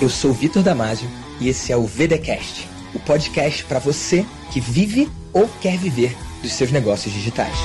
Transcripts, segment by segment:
Eu sou Vitor Damasio e esse é o VDcast, o podcast para você que vive ou quer viver dos seus negócios digitais.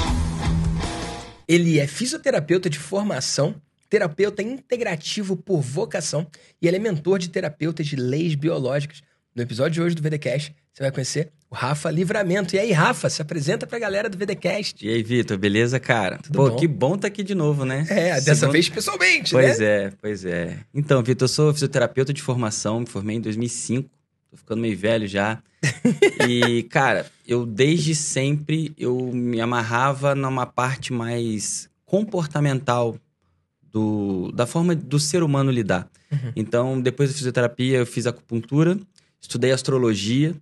Ele é fisioterapeuta de formação, terapeuta integrativo por vocação e ele é mentor de terapeutas de leis biológicas. No episódio de hoje do VDcast, você vai conhecer o Rafa Livramento. E aí, Rafa, se apresenta pra galera do VDcast. E aí, Vitor, beleza, cara? Tudo Pô, bom? que bom tá aqui de novo, né? É, dessa Segundo- vez pessoalmente, Pois né? é, pois é. Então, Vitor, eu sou fisioterapeuta de formação, me formei em 2005, tô ficando meio velho já. e, cara, eu desde sempre eu me amarrava numa parte mais comportamental do, da forma do ser humano lidar. Uhum. Então, depois da fisioterapia, eu fiz acupuntura, estudei astrologia,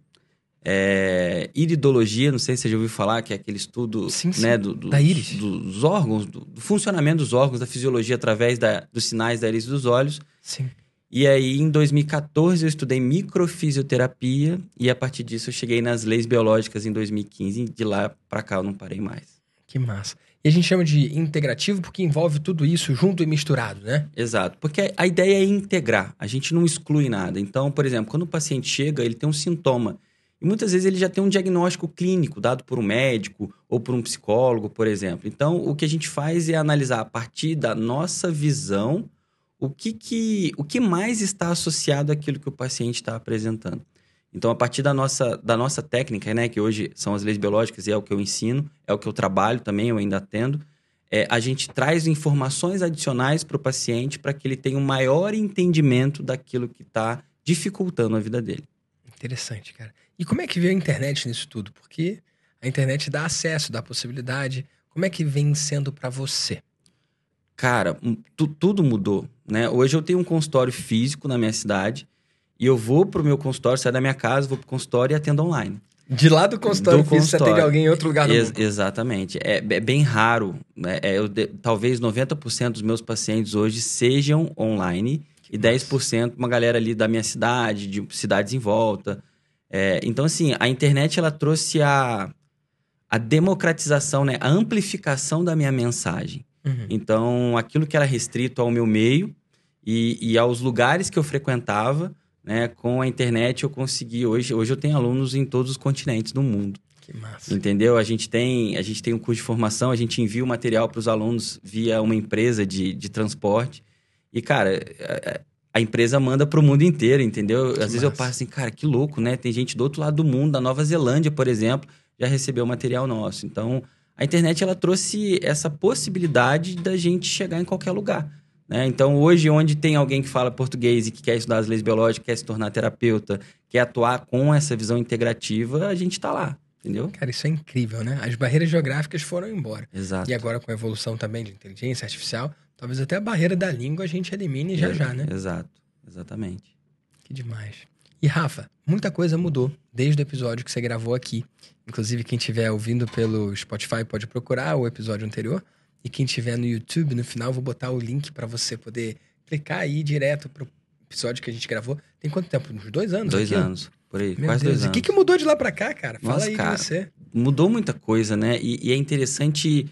é, iridologia, não sei se você já ouviu falar, que é aquele estudo Sim, sim. né, do, do- Da íris. dos órgãos, do, funcionamento dos órgãos, da fisiologia através da- dos sinais da íris dos olhos. Sim. E aí, em 2014, eu estudei microfisioterapia e a partir disso eu cheguei nas leis biológicas em 2015 e de lá pra cá eu não parei mais. Que massa. E a gente chama de integrativo porque envolve tudo isso junto e misturado, né? Exato, porque a ideia é integrar, a gente não exclui nada. Então, por exemplo, quando o paciente chega, ele tem um sintoma. E muitas vezes ele já tem um diagnóstico clínico dado por um médico ou por um psicólogo, por exemplo. Então, o que a gente faz é analisar a partir da nossa visão o que, que, o que mais está associado àquilo que o paciente está apresentando. Então, a partir da nossa, da nossa técnica, né, que hoje são as leis biológicas e é o que eu ensino, é o que eu trabalho também, eu ainda atendo, é, a gente traz informações adicionais para o paciente para que ele tenha um maior entendimento daquilo que está dificultando a vida dele. Interessante, cara. E como é que veio a internet nisso tudo? Porque a internet dá acesso, dá possibilidade. Como é que vem sendo pra você? Cara, um, tu- tudo mudou, né? Hoje eu tenho um consultório físico na minha cidade e eu vou pro meu consultório, saio da minha casa, vou pro consultório e atendo online. De lá do consultório Do físico, você atende alguém em outro lugar do Ex- mundo. exatamente. É, é bem raro. Né? É, eu de- talvez 90% dos meus pacientes hoje sejam online Que e massa. 10% uma galera ali da minha cidade, de cidades em volta. É, então, assim, a internet ela trouxe a, a democratização, né? a amplificação da minha mensagem. Uhum. Então, aquilo que era restrito ao meu meio e, e aos lugares que eu frequentava, né? Com a internet eu consegui hoje. Hoje eu tenho alunos em todos os continentes do mundo. Que massa. Entendeu? A gente tem, a gente tem um curso de formação, a gente envia o material para os alunos via uma empresa de, de transporte. E, cara, a, empresa manda para o mundo inteiro, entendeu? Às vezes eu massa. passo assim, cara, que louco, né? Tem gente do outro lado do mundo, da Nova Zelândia, por exemplo, já recebeu material nosso. Então, a internet ela trouxe essa possibilidade da gente chegar em qualquer lugar. Né? Então, hoje, onde tem alguém que fala português e que quer estudar as leis biológicas, quer se tornar terapeuta, quer atuar com essa visão integrativa, a gente está lá, entendeu? Cara, isso é incrível, né? As barreiras geográficas foram embora. Exato. E agora, com a evolução também de inteligência artificial, talvez até a barreira da língua a gente elimine já já, né? Exato, exatamente. Que demais. E Rafa, muita coisa mudou desde o episódio que você gravou aqui. Inclusive, quem estiver ouvindo pelo Spotify pode procurar o episódio anterior. E quem estiver no YouTube, no final, eu vou botar o link para você poder clicar aí direto pro episódio que a gente gravou. Tem quanto tempo? Uns dois anos? Dois aqui? anos, por aí, Meu quase Deus. dois E o anos. que, que mudou de lá pra cá, cara? Fala Nossa, aí cara. você. Mudou muita coisa, né? E, e é interessante.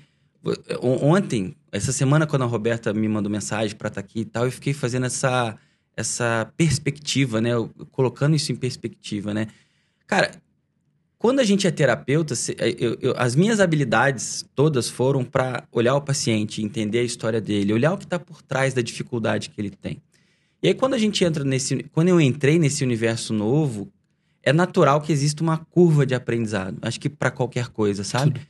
Ontem, essa semana, quando a Roberta me mandou mensagem para estar aqui e tal, eu fiquei fazendo essa, essa perspectiva, né? Eu- colocando isso em perspectiva, né? Cara, quando a gente é terapeuta, se- eu- eu- as minhas habilidades todas foram para olhar o paciente, entender a história dele, olhar o que está por trás da dificuldade que ele tem. E aí, quando a gente entra nesse. Quando eu entrei nesse universo novo, é natural que exista uma curva de aprendizado. Acho que para qualquer coisa, sabe?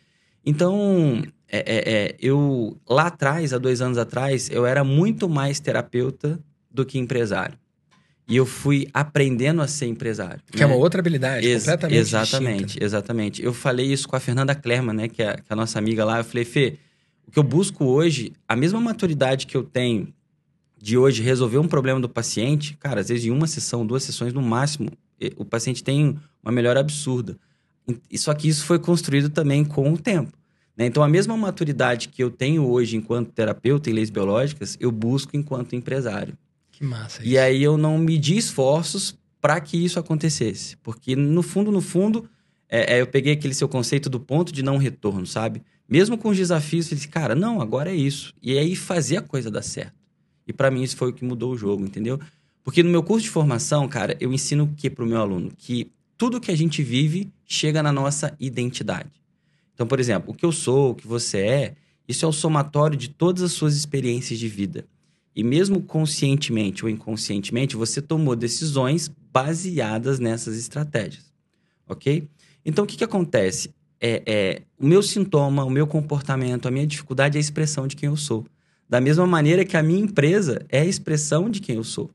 Então, é, é- é, eu lá atrás, há dois anos atrás, eu era muito mais terapeuta do que empresário. E eu fui aprendendo a ser empresário. Que é né? uma outra habilidade, Ex- completamente Exatamente, distinta. exatamente. Eu falei isso com a Fernanda Klerman, né? Que é, que é a nossa amiga lá. Eu falei, Fê, o que eu busco hoje, a mesma maturidade que eu tenho de hoje resolver um problema do paciente, cara, às vezes em uma sessão, duas sessões no máximo, o paciente tem uma melhora absurda. Só que isso foi construído também com o tempo. Né? Então, a mesma maturidade que eu tenho hoje enquanto terapeuta em leis biológicas, eu busco enquanto empresário. Que massa. E aí eu não medi esforços para que isso acontecesse. Porque, no fundo, no fundo, é, é, eu peguei aquele seu conceito do ponto de não retorno, sabe? Mesmo com os desafios, eu disse, cara, não, agora é isso. E aí fazer a coisa dar certo. E para mim isso foi o que mudou o jogo, entendeu? Porque no meu curso de formação, cara, eu ensino o que para o meu aluno? Que tudo que a gente vive chega na nossa identidade. Então, por exemplo, o que eu sou, o que você é, isso é o somatório de todas as suas experiências de vida. E mesmo conscientemente ou inconscientemente, você tomou decisões baseadas nessas estratégias. Ok? Então, o que, que acontece? É, é, o meu sintoma, o meu comportamento, a minha dificuldade é a expressão de quem eu sou. Da mesma maneira que a minha empresa é a expressão de quem eu sou.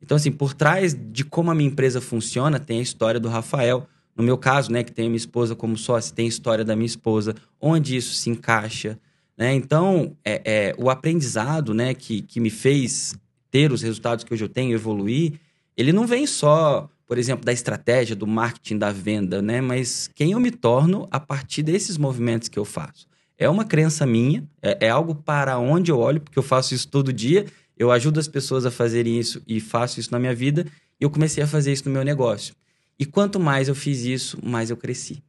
Então, assim, por trás de como a minha empresa funciona, tem a história do Rafael. No meu caso, né, que tem minha esposa como sócia, tem história da minha esposa, onde isso se encaixa. Né? Então, é, é, o aprendizado né, que, que me fez ter os resultados que hoje eu tenho, evoluir, ele não vem só, por exemplo, da estratégia, do marketing, da venda, né? mas quem eu me torno a partir desses movimentos que eu faço. É uma crença minha, é, é algo para onde eu olho, porque eu faço isso todo dia, eu ajudo as pessoas a fazerem isso e faço isso na minha vida, e eu comecei a fazer isso no meu negócio. E quanto mais eu fiz isso, mais eu cresci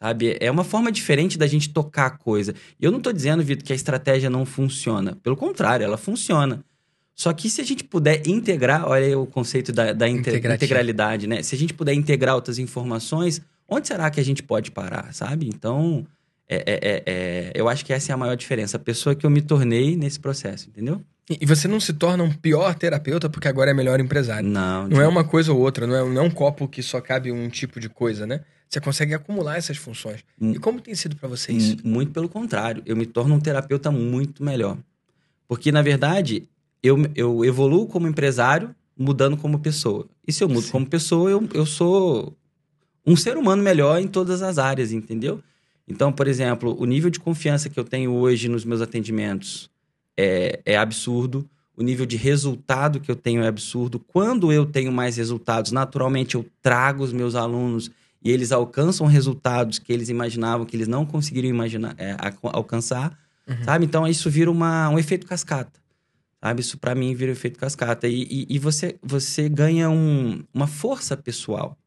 sabe? É uma forma diferente da gente tocar a coisa. Eu não estou dizendo, Vitor, que a estratégia não funciona. Pelo contrário, ela funciona. Só que se a gente puder integrar, olha aí o conceito da, da integralidade, né? Se a gente puder integrar outras informações, onde será que a gente pode parar, sabe? Então, é, é, é, é eu acho que essa é a maior diferença. A pessoa que eu me tornei nesse processo, entendeu? E você não se torna um pior terapeuta porque agora é melhor empresário. Não. Não é uma coisa ou outra, não é, não é um copo que só cabe um tipo de coisa, né? Você consegue acumular essas funções. Hum, e como tem sido para você isso? Muito pelo contrário. Eu me torno um terapeuta muito melhor. Porque, na verdade, eu, eu evoluo como empresário, mudando como pessoa. E se eu mudo Sim. como pessoa, eu, eu sou um ser humano melhor em todas as áreas, entendeu? Então, por exemplo, o nível de confiança que eu tenho hoje nos meus atendimentos é, é absurdo. O nível de resultado que eu tenho é absurdo. Quando eu tenho mais resultados, naturalmente eu trago os meus alunos e eles alcançam resultados que eles imaginavam que eles não conseguiriam imaginar, é, alcançar, uhum. sabe? Então isso vira uma, um efeito cascata, sabe? Isso para mim vira um efeito cascata e, e, e você você ganha um, uma força pessoal,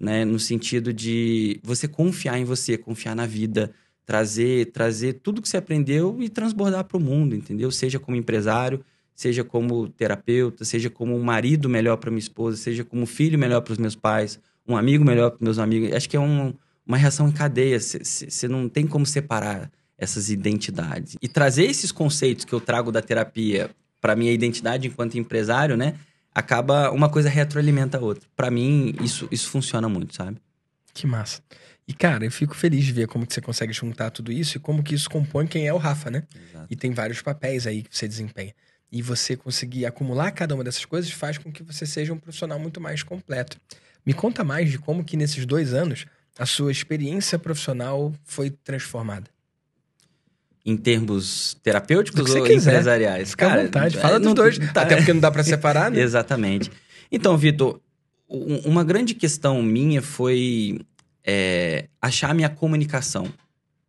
né? No sentido de você confiar em você, confiar na vida, trazer trazer tudo que você aprendeu e transbordar para o mundo, entendeu? Seja como empresário, seja como terapeuta, seja como um marido melhor para minha esposa, seja como filho melhor para os meus pais um amigo melhor para meus amigos. Acho que é um, uma reação em cadeia. Você não tem como separar essas identidades. E trazer esses conceitos que eu trago da terapia para minha identidade enquanto empresário, né? Acaba uma coisa retroalimenta a outra. Para mim, isso, isso funciona muito, sabe? Que massa. E, cara, eu fico feliz de ver como que você consegue juntar tudo isso e como que isso compõe quem é o Rafa, né? Exato. E tem vários papéis aí que você desempenha. E você conseguir acumular cada uma dessas coisas faz com que você seja um profissional muito mais completo. Me conta mais de como que nesses dois anos a sua experiência profissional foi transformada. Em termos terapêuticos ou quiser. empresariais? Fica Cara, à vontade, fala é, dos dois. Tá... Até porque não dá para separar, né? Exatamente. Então, Vitor, uma grande questão minha foi é, achar a minha comunicação.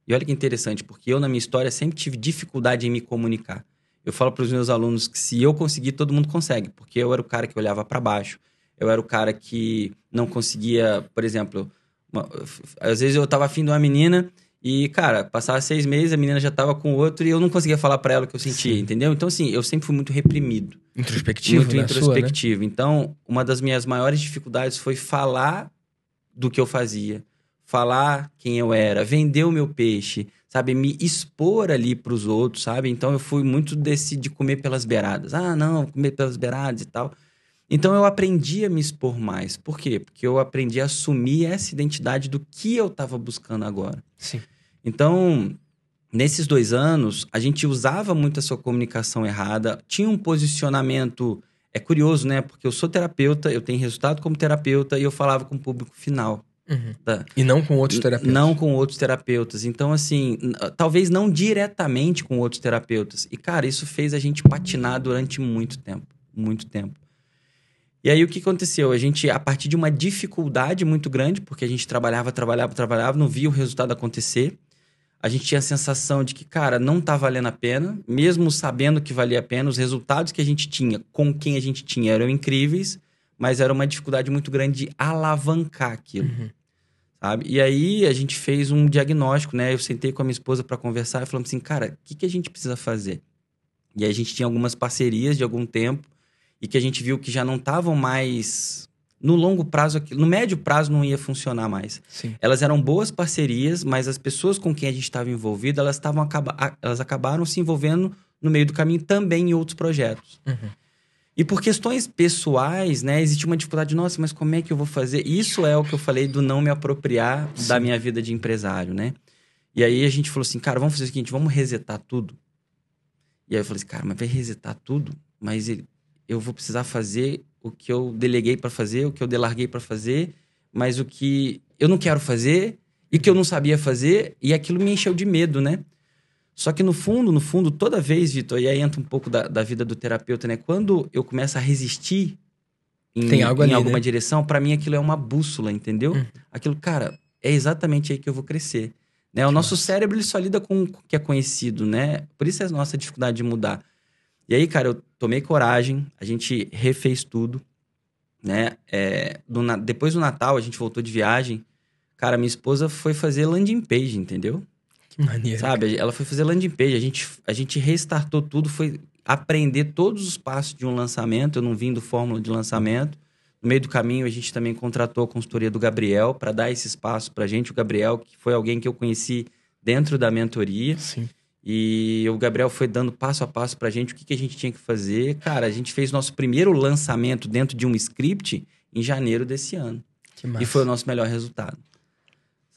E olha que interessante, porque eu, na minha história, sempre tive dificuldade em me comunicar. Eu falo para os meus alunos que se eu conseguir, todo mundo consegue, porque eu era o cara que olhava para baixo, eu era o cara que não conseguia, por exemplo, uma, às vezes eu tava afim de uma menina e, cara, passava seis meses, a menina já tava com outro e eu não conseguia falar para ela o que eu sentia, Sim. entendeu? Então, assim, eu sempre fui muito reprimido. Introspectivo, Muito introspectivo. Sua, né? Então, uma das minhas maiores dificuldades foi falar do que eu fazia, falar quem eu era, vender o meu peixe, sabe? Me expor ali para os outros, sabe? Então, eu fui muito desse de comer pelas beiradas. Ah, não, comer pelas beiradas e tal. Então eu aprendi a me expor mais. Por quê? Porque eu aprendi a assumir essa identidade do que eu estava buscando agora. Sim. Então, nesses dois anos, a gente usava muito a sua comunicação errada, tinha um posicionamento. É curioso, né? Porque eu sou terapeuta, eu tenho resultado como terapeuta e eu falava com o público final. Uhum. Tá? E não com outros terapeutas. Não com outros terapeutas. Então, assim, talvez não diretamente com outros terapeutas. E, cara, isso fez a gente patinar durante muito tempo. Muito tempo. E aí o que aconteceu? A gente, a partir de uma dificuldade muito grande, porque a gente trabalhava, trabalhava, trabalhava, não via o resultado acontecer. A gente tinha a sensação de que, cara, não tá valendo a pena, mesmo sabendo que valia a pena, os resultados que a gente tinha com quem a gente tinha eram incríveis, mas era uma dificuldade muito grande de alavancar aquilo. Uhum. Sabe? E aí a gente fez um diagnóstico, né? Eu sentei com a minha esposa para conversar e falamos assim, cara, o que, que a gente precisa fazer? E aí a gente tinha algumas parcerias de algum tempo e que a gente viu que já não estavam mais no longo prazo, no médio prazo não ia funcionar mais. Sim. Elas eram boas parcerias, mas as pessoas com quem a gente estava envolvido, elas, acaba, elas acabaram se envolvendo no meio do caminho também em outros projetos. Uhum. E por questões pessoais, né, existe uma dificuldade, nossa, mas como é que eu vou fazer? Isso é o que eu falei do não me apropriar Sim. da minha vida de empresário, né? E aí a gente falou assim, cara, vamos fazer o seguinte, vamos resetar tudo. E aí eu falei assim, cara, mas vai resetar tudo? Mas eu vou precisar fazer o que eu deleguei para fazer, o que eu delarguei para fazer, mas o que eu não quero fazer e o que eu não sabia fazer, e aquilo me encheu de medo, né? Só que no fundo, no fundo, toda vez, Vitor, e aí entra um pouco da, da vida do terapeuta, né? Quando eu começo a resistir em, em ali, alguma né? direção, para mim aquilo é uma bússola, entendeu? Uhum. Aquilo, cara, é exatamente aí que eu vou crescer. Né? O Que nosso massa. cérebro ele só lida com o que é conhecido, né? Por isso é a nossa dificuldade de mudar. E aí, cara, eu tomei coragem, a gente refez tudo, né? É, do depois do Natal, a gente voltou de viagem. Cara, minha esposa foi fazer landing page, entendeu? Maneiro. Sabe? Ela foi fazer landing page. A gente, a gente restartou tudo, foi aprender todos os passos de um lançamento. Eu não vim do fórmula de lançamento. No meio do caminho, a gente também contratou a consultoria do Gabriel para dar esse espaço para a gente. O Gabriel, que foi alguém que eu conheci dentro da mentoria. Sim. E o Gabriel foi dando passo a passo pra gente o que, que a gente tinha que fazer. Cara, a gente fez nosso primeiro lançamento dentro de um script em janeiro desse ano. Que massa. E foi o nosso melhor resultado.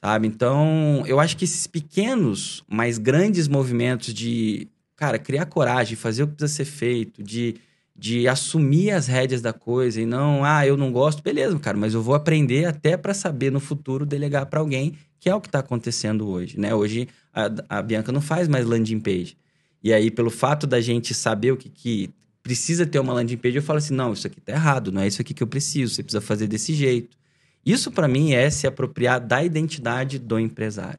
Sabe? Então, eu acho que esses pequenos, mas grandes movimentos de, cara, criar coragem, fazer o que precisa ser feito, de, de assumir as rédeas da coisa e não, ah, eu não gosto, beleza, cara, mas eu vou aprender até para saber no futuro delegar para alguém, que é o que está acontecendo hoje, né? Hoje a, a Bianca não faz mais landing page. E aí, pelo fato da gente saber o que, que precisa ter uma landing page, eu falo assim: não, isso aqui tá errado, não é isso aqui que eu preciso, você precisa fazer desse jeito. Isso, para mim, é se apropriar da identidade do empresário.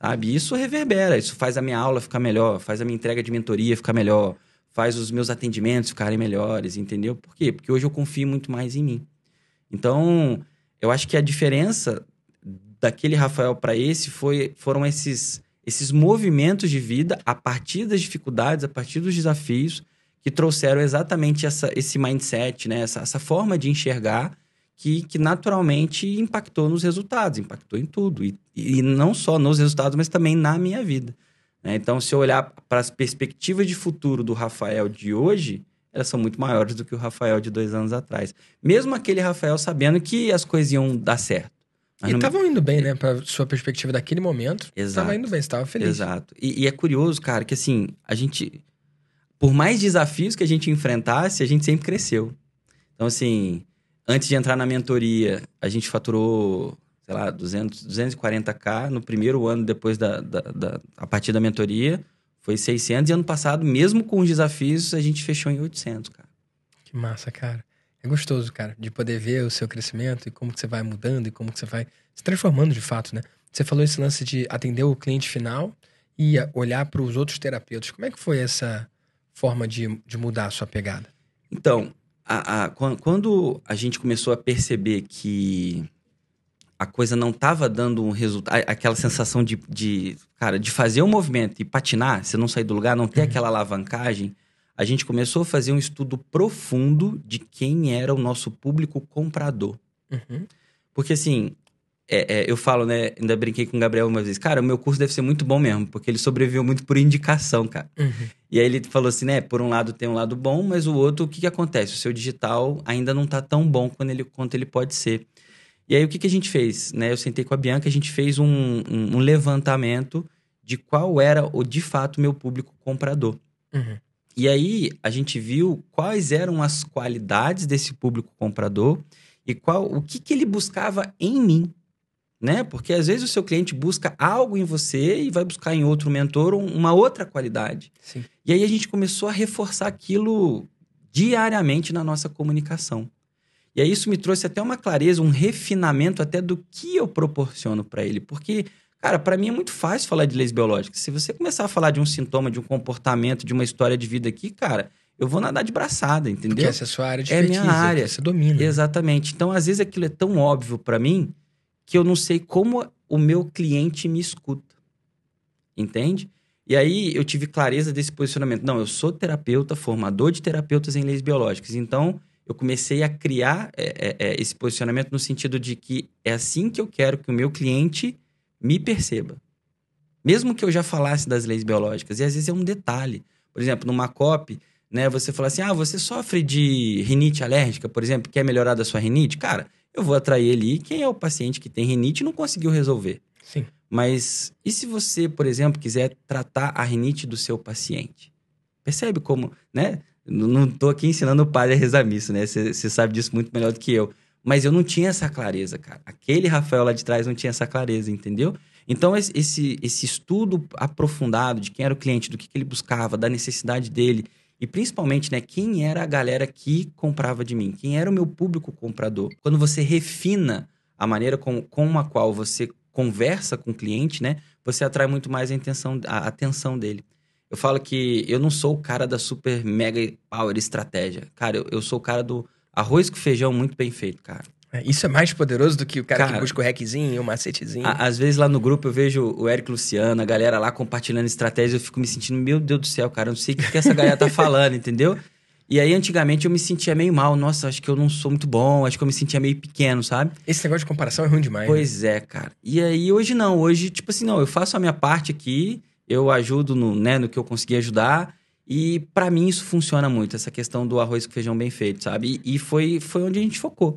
Sabe? Isso reverbera, isso faz a minha aula ficar melhor, faz a minha entrega de mentoria ficar melhor, faz os meus atendimentos ficarem melhores, entendeu? Por quê? Porque hoje eu confio muito mais em mim. Então, eu acho que a diferença daquele Rafael para esse foi, foram esses, esses movimentos de vida a partir das dificuldades, a partir dos desafios, que trouxeram exatamente essa, esse mindset, né? essa, essa forma de enxergar que, que naturalmente impactou nos resultados, impactou em tudo. E, e não só nos resultados, mas também na minha vida. né? Então, se eu olhar para as perspectivas de futuro do Rafael de hoje, elas são muito maiores do que o Rafael de dois anos atrás. Mesmo aquele Rafael sabendo que as coisas iam dar certo. Mas E não- estavam indo bem, né? Pra sua perspectiva daquele momento. Exato. Tava indo bem, você tava feliz. Exato. E, e é curioso, cara, que assim, a gente. Por mais desafios que a gente enfrentasse, a gente sempre cresceu. Então, assim, antes de entrar na mentoria, a gente faturou, sei lá, 200, 240k. No primeiro ano depois da, da, da- a partir da mentoria, foi 600. E ano passado, mesmo com os desafios, a gente fechou em 800, cara. Que massa, cara. É gostoso, cara, de poder ver o seu crescimento e como que você vai mudando e como que você vai se transformando de fato, né? Você falou esse lance de atender o cliente final e olhar para os outros terapeutas. Como é que foi essa forma de, de mudar a sua pegada? Então, a- a- quan- quando a gente começou a perceber que a coisa não estava dando um resultado, aquela sensação de, de, cara, de fazer um movimento e patinar, você não sair do lugar, não ter Uhum. aquela alavancagem, a gente começou a fazer um estudo profundo de quem era o nosso público comprador. Uhum. Porque assim, é- é, eu falo, né? Ainda brinquei com o Gabriel uma vez, cara, o meu curso deve ser muito bom mesmo, porque ele sobreviveu muito por indicação, cara. Uhum. E aí ele falou assim, né? Por um lado tem um lado bom, mas o outro, o que, que acontece? O seu digital ainda não tá tão bom quanto ele, quanto ele pode ser. E aí o que, que a gente fez? Né? Eu sentei com a Bianca, a gente fez um, um, um levantamento de qual era o de fato meu público comprador. Uhum. E aí a gente viu quais eram as qualidades desse público comprador e qual o que, que ele buscava em mim. Né? Porque às vezes o seu cliente busca algo em você e vai buscar em outro mentor um- uma outra qualidade. Sim. E aí a gente começou a reforçar aquilo diariamente na nossa comunicação. E aí isso me trouxe até uma clareza, um refinamento até do que eu proporciono para ele. Porque, cara, para mim é muito fácil falar de leis biológicas. Se você começar a falar de um sintoma, de um comportamento, de uma história de vida aqui, cara, eu vou nadar de braçada, Porque entendeu? essa é a sua área de É minha expertise, área. Você domina. Exatamente. Então, às vezes aquilo é tão óbvio para mim que eu não sei como o meu cliente me escuta. Entende? E aí eu tive clareza desse posicionamento. Não, eu sou terapeuta, formador de terapeutas em leis biológicas. Então, eu comecei a criar é, é, é, esse posicionamento no sentido de que é assim que eu quero que o meu cliente me perceba. Mesmo que eu já falasse das leis biológicas. E às vezes é um detalhe. Por exemplo, numa COP, né, você fala assim: ah, você sofre de rinite alérgica, por exemplo, quer melhorar da sua rinite? Cara, eu vou atrair ali quem é o paciente que tem rinite e não conseguiu resolver. Sim. Mas e se você, por exemplo, quiser tratar a rinite do seu paciente? Percebe como, né? Não estou aqui ensinando o padre a rezar missa, né? Você sabe disso muito melhor do que eu. Mas eu não tinha essa clareza, cara. Aquele Rafael lá de trás não tinha essa clareza, entendeu? Então, esse, esse estudo aprofundado de quem era o cliente, do que, que ele buscava, da necessidade dele, e principalmente, né, quem era a galera que comprava de mim, quem era o meu público comprador. Quando você refina a maneira com, com a qual você conversa com o cliente, né, você atrai muito mais a, intenção, a atenção dele. Eu falo que eu não sou o cara da super mega power estratégia. Cara, eu, eu sou o cara do arroz com feijão muito bem feito, cara. É, isso é mais poderoso do que o cara, cara que busca o hackzinho, o macetezinho. A, às vezes lá no grupo eu vejo o Eric Luciano, a galera lá compartilhando estratégias, eu fico me sentindo, meu Deus do céu, cara, eu não sei o que, que essa galera tá falando, entendeu? E aí, antigamente, eu me sentia meio mal. Nossa, acho que eu não sou muito bom. Acho que eu me sentia meio pequeno, sabe? Esse negócio de comparação é ruim demais. Né? Pois né? é, cara. E aí, hoje não. Hoje, tipo assim, não. Eu faço a minha parte aqui. Eu ajudo no, né, no que eu conseguir ajudar. E para mim isso funciona muito. Essa questão do arroz com feijão bem feito, sabe? E, e foi, foi onde a gente focou.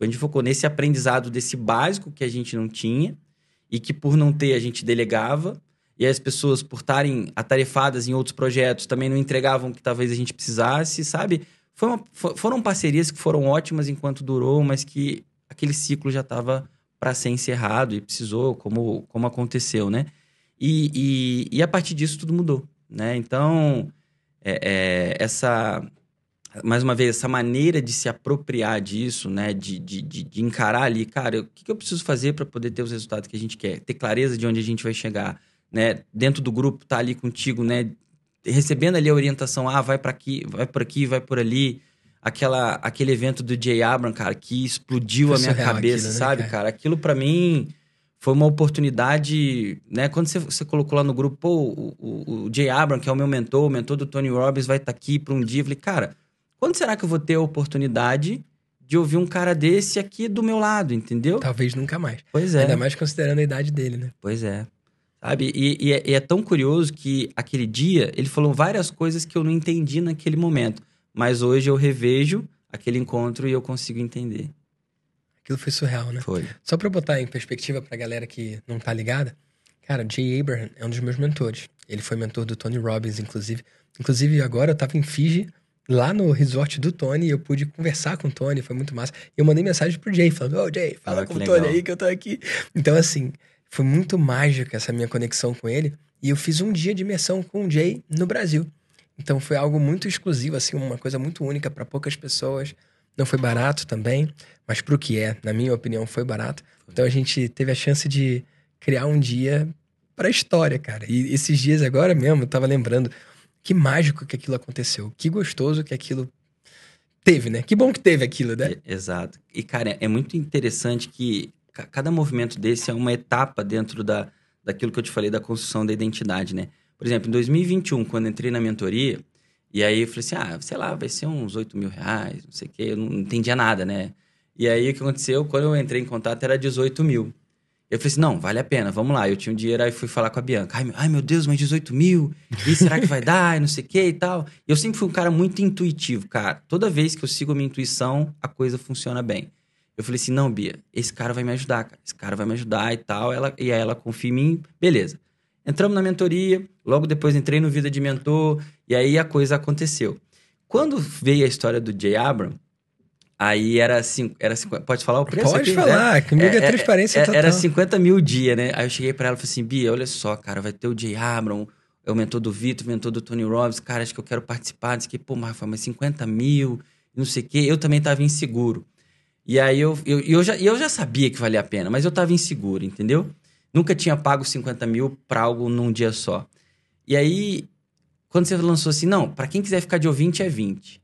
A gente focou. Nesse aprendizado desse básico que a gente não tinha. E que por não ter, a gente delegava e as pessoas, por estarem atarefadas em outros projetos, também não entregavam o que talvez a gente precisasse, sabe? Uma, foram parcerias que foram ótimas enquanto durou, mas que aquele ciclo já estava para ser encerrado e precisou, como, como aconteceu, né? E, e, e, a partir disso tudo mudou, né? Então, é, é, essa mais uma vez, essa maneira de se apropriar disso, né? De, de, de, de encarar ali, cara, o que, que eu preciso fazer para poder ter os resultados que a gente quer? Ter clareza de onde a gente vai chegar né, dentro do grupo, tá ali contigo, né, recebendo ali a orientação, ah, vai para aqui, vai por aqui, vai por ali. Aquela, aquele evento do Jay Abram, cara, que explodiu foi a minha cabeça, aquilo, né, sabe, cara? cara? Aquilo para mim foi uma oportunidade, né? Quando você, você colocou lá no grupo, pô, o, o, o Jay Abram, que é o meu mentor, o mentor do Tony Robbins, vai estar tá aqui para um dia. Eu falei, cara, quando será que eu vou ter a oportunidade de ouvir um cara desse aqui do meu lado, entendeu? Talvez nunca mais. Pois é. Ainda mais considerando a idade dele, né? Pois é. Sabe? E, e, é, e, é, tão curioso que aquele dia ele falou várias coisas que eu não entendi naquele momento. Mas hoje eu revejo aquele encontro e eu consigo entender. Aquilo foi surreal, né? Foi. Só pra botar em perspectiva pra galera que não tá ligada, cara, Jay Abraham é um dos meus mentores. Ele foi mentor do Tony Robbins, inclusive. Inclusive, agora eu tava em Fiji, lá no resort do Tony, eu pude conversar com o Tony, foi muito massa. E eu mandei mensagem pro Jay, falando: Ô, oh, Jay, fala ah, com o Tony aí que eu tô aqui. Então, assim, foi muito mágica essa minha conexão com ele. E eu fiz um dia de imersão com o Jay no Brasil. Então foi algo muito exclusivo, assim, uma coisa muito única para poucas pessoas. Não foi barato também, mas pro que é, na minha opinião, foi barato. Então a gente teve a chance de criar um dia para a história, cara. E esses dias agora mesmo, eu tava lembrando que mágico que aquilo aconteceu, que gostoso que aquilo teve, né? Que bom que teve aquilo, né? Exato. E cara, é muito interessante que cada movimento desse é uma etapa dentro da, daquilo que eu te falei da construção da identidade, né? Por exemplo, em 2021, quando entrei na mentoria, e aí eu falei assim, ah, sei lá, vai ser uns 8 mil reais, não sei o quê, eu não entendia nada, né? E aí o que aconteceu, quando eu entrei em contato, era 18 mil. Eu falei assim, não, vale a pena, vamos lá. Eu tinha um dinheiro, aí fui falar com a Bianca. Ai, ai meu Deus, mas 18 mil? E será que vai dar? E não sei o que e tal. E eu sempre fui um cara muito intuitivo, cara. Toda vez que eu sigo a minha intuição, a coisa funciona bem. Eu falei assim, não, Bia, esse cara vai me ajudar, cara. Esse cara vai me ajudar e tal. Ela, e aí ela confia em mim, beleza. Entramos na mentoria, logo depois entrei no Vida de Mentor, e aí a coisa aconteceu. Quando veio a história do Jay Abram, aí era assim, era pode falar o preço Pode aqui, falar, né? comigo é, é transparência é, total. Era 50 mil dia, né? Aí eu cheguei para ela e falei assim, Bia, olha só, cara, vai ter o Jay Abram, é o mentor do Vitor, o mentor do Tony Robbins, cara, acho que eu quero participar. Disse que, pô, mas 50 mil, não sei o quê. Eu também tava inseguro. E aí eu, eu, eu, já, eu já sabia que valia a pena, mas eu tava inseguro, entendeu? Nunca tinha pago 50 mil pra algo num dia só. E aí, quando você lançou assim, não, para quem quiser ficar de ouvinte é 20.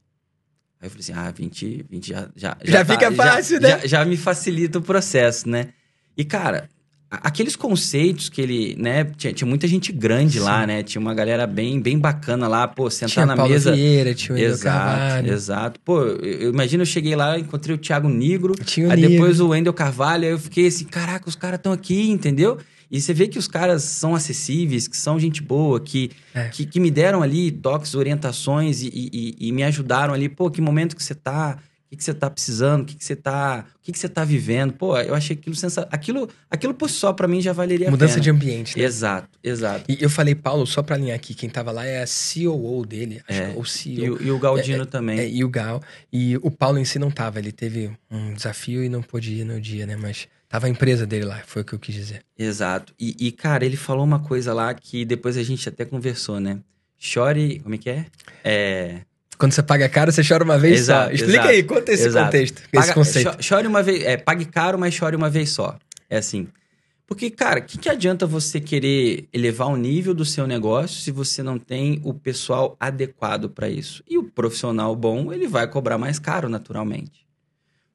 Aí eu falei assim, ah, 20, 20 já... Já, já, já tá, fica fácil, já, né? Já, já me facilita o processo, né? E, cara, aqueles conceitos que ele, né, tinha, tinha muita gente grande Sim. lá, né? Tinha uma galera bem, bem bacana lá, pô, sentar tinha na Paulo mesa. Vieira, tinha o exato, Carvalho. exato. Pô, eu, eu imagino eu cheguei lá, encontrei o Thiago Negro, tinha o aí depois o Wendel Carvalho, aí eu fiquei assim, caraca, os caras estão aqui, entendeu? E você vê que os caras são acessíveis, que são gente boa, que, É. que, que me deram ali toques, orientações e, e, e me ajudaram ali. Pô, que momento que você tá? O que, que você tá precisando? O que, que você tá. O que, que você tá vivendo? Pô, eu achei aquilo sensacional. Aquilo, aquilo por si só, pra mim, já valeria Mudança a pena. de ambiente, né? Exato, exato. E eu falei, Paulo, só pra alinhar aqui, quem tava lá é a COO dele, acho É. que, ou E, CEO. o- e o Galdino também. É, e o Gal. E o Paulo em si não tava, ele teve um desafio e não pôde ir no dia, né? Mas tava a empresa dele lá, foi o que eu quis dizer. Exato. E, e, cara, ele falou uma coisa lá que depois a gente até conversou, né? Chore. Como é que é? É. Quando você paga caro, você chora uma vez Exato, só. Explica exato, aí, conta esse exato. contexto, esse Paga- conceito. cho- Chore uma vez. É, pague caro, mas chore uma vez só. É assim. Porque, cara, o que, que adianta você querer elevar o nível do seu negócio se você não tem o pessoal adequado para isso? E o profissional bom, ele vai cobrar mais caro, naturalmente.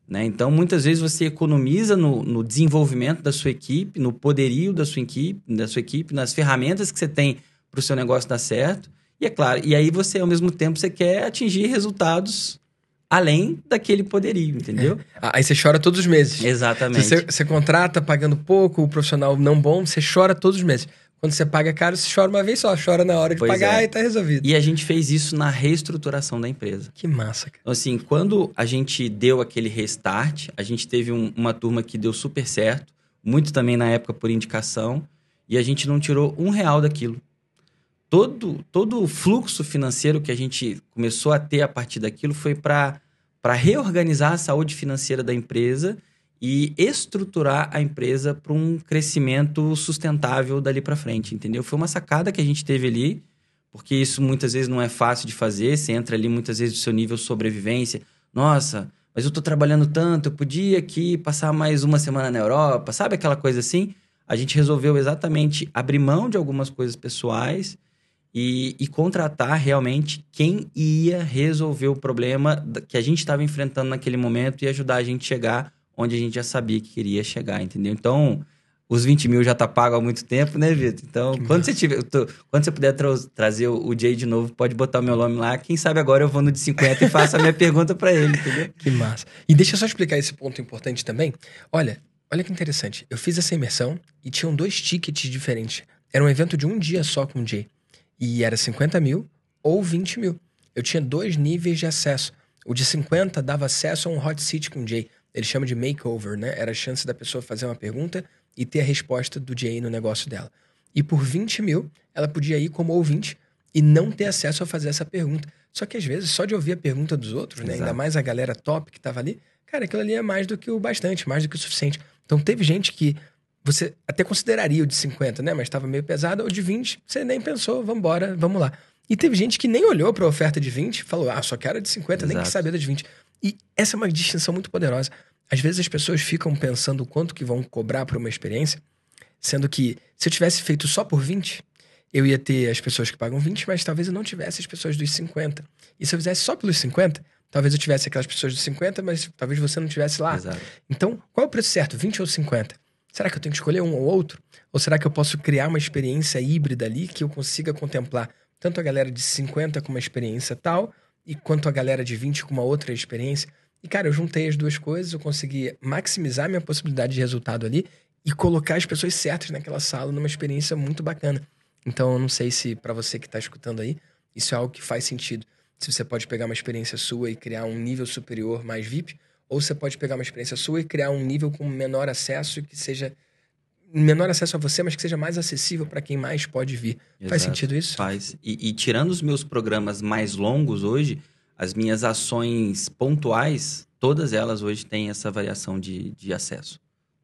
Né? Então, muitas vezes você economiza no, no desenvolvimento da sua equipe, no poderio da sua equipe, da sua equipe, nas ferramentas que você tem para o seu negócio dar certo. E é claro, e aí você, ao mesmo tempo, você quer atingir resultados além daquele poderio, entendeu? Ah, Aí você chora todos os meses. Exatamente. Você, você contrata pagando pouco, o profissional não bom, você chora todos os meses. Quando você paga caro, você chora uma vez só, chora na hora de Pois pagar é. e tá resolvido. E a gente fez isso na reestruturação da empresa. Que massa, cara. Então, assim, quando a gente deu aquele restart, a gente teve um- uma turma que deu super certo, muito também na época por indicação, e a gente não tirou um real daquilo. Todo, todo o fluxo financeiro que a gente começou a ter a partir daquilo foi para reorganizar a saúde financeira da empresa e estruturar a empresa para um crescimento sustentável dali para frente, entendeu? Foi uma sacada que a gente teve ali, porque isso muitas vezes não é fácil de fazer. Você entra ali muitas vezes do seu nível sobrevivência. Nossa, mas eu tô trabalhando tanto, eu podia aqui passar mais uma semana na Europa, sabe aquela coisa assim? A gente resolveu exatamente abrir mão de algumas coisas pessoais e, e contratar realmente quem ia resolver o problema que a gente estava enfrentando naquele momento e ajudar a gente a chegar onde a gente já sabia que queria chegar, entendeu? Então, os 20 mil já tá pago há muito tempo, né, Vitor? Então, quando você tiver, tô- quando você puder tra- trazer o, o Jay de novo, pode botar o meu nome lá. Quem sabe agora eu vou no de 50 e faço a minha pergunta para ele, entendeu? Que massa. E deixa eu só explicar esse ponto importante também. Olha, olha que interessante. Eu fiz essa imersão e tinham dois tickets diferentes. Era um evento de um dia só com o Jay. E era 50 mil ou 20 mil. Eu tinha dois níveis de acesso. O de 50 dava acesso a um hot seat com o Jay. Ele chama de makeover, né? Era a chance da pessoa fazer uma pergunta e ter a resposta do Jay no negócio dela. E por 20 mil, ela podia ir como ouvinte e não ter acesso a fazer essa pergunta. Só que às vezes, só de ouvir a pergunta dos outros, né? Ainda mais a galera top que tava ali, cara, aquilo ali é mais do que o bastante, mais do que o suficiente. Então teve gente que você até consideraria o de 50, né? Mas estava meio pesado, ou de 20, você nem pensou, vambora, vamos lá. E teve gente que nem olhou para a oferta de 20, falou, ah, só quero a de 50, nem Exato. quis saber da de 20. E essa é uma distinção muito poderosa. Às vezes as pessoas ficam pensando o quanto que vão cobrar por uma experiência, sendo que se eu tivesse feito só por 20, eu ia ter as pessoas que pagam 20, mas talvez eu não tivesse as pessoas dos 50. E se eu fizesse só pelos 50, talvez eu tivesse aquelas pessoas dos 50, mas talvez você não tivesse lá. Exato. Então, qual é o preço certo, 20 ou 50? Será que eu tenho que escolher um ou outro? Ou será que eu posso criar uma experiência híbrida ali que eu consiga contemplar tanto a galera de 50 com uma experiência tal, e quanto a galera de 20 com uma outra experiência? E, cara, eu juntei as duas coisas, eu consegui maximizar minha possibilidade de resultado ali e colocar as pessoas certas naquela sala numa experiência muito bacana. Então, eu não sei se para você que está escutando aí, isso é algo que faz sentido. Se você pode pegar uma experiência sua e criar um nível superior mais VIP, ou você pode pegar uma experiência sua e criar um nível com menor acesso que seja menor acesso a você, mas que seja mais acessível para quem mais pode vir. Faz Exato. sentido isso? Faz. E, e tirando os meus programas mais longos hoje, as minhas ações pontuais, todas elas hoje têm essa variação de, de acesso.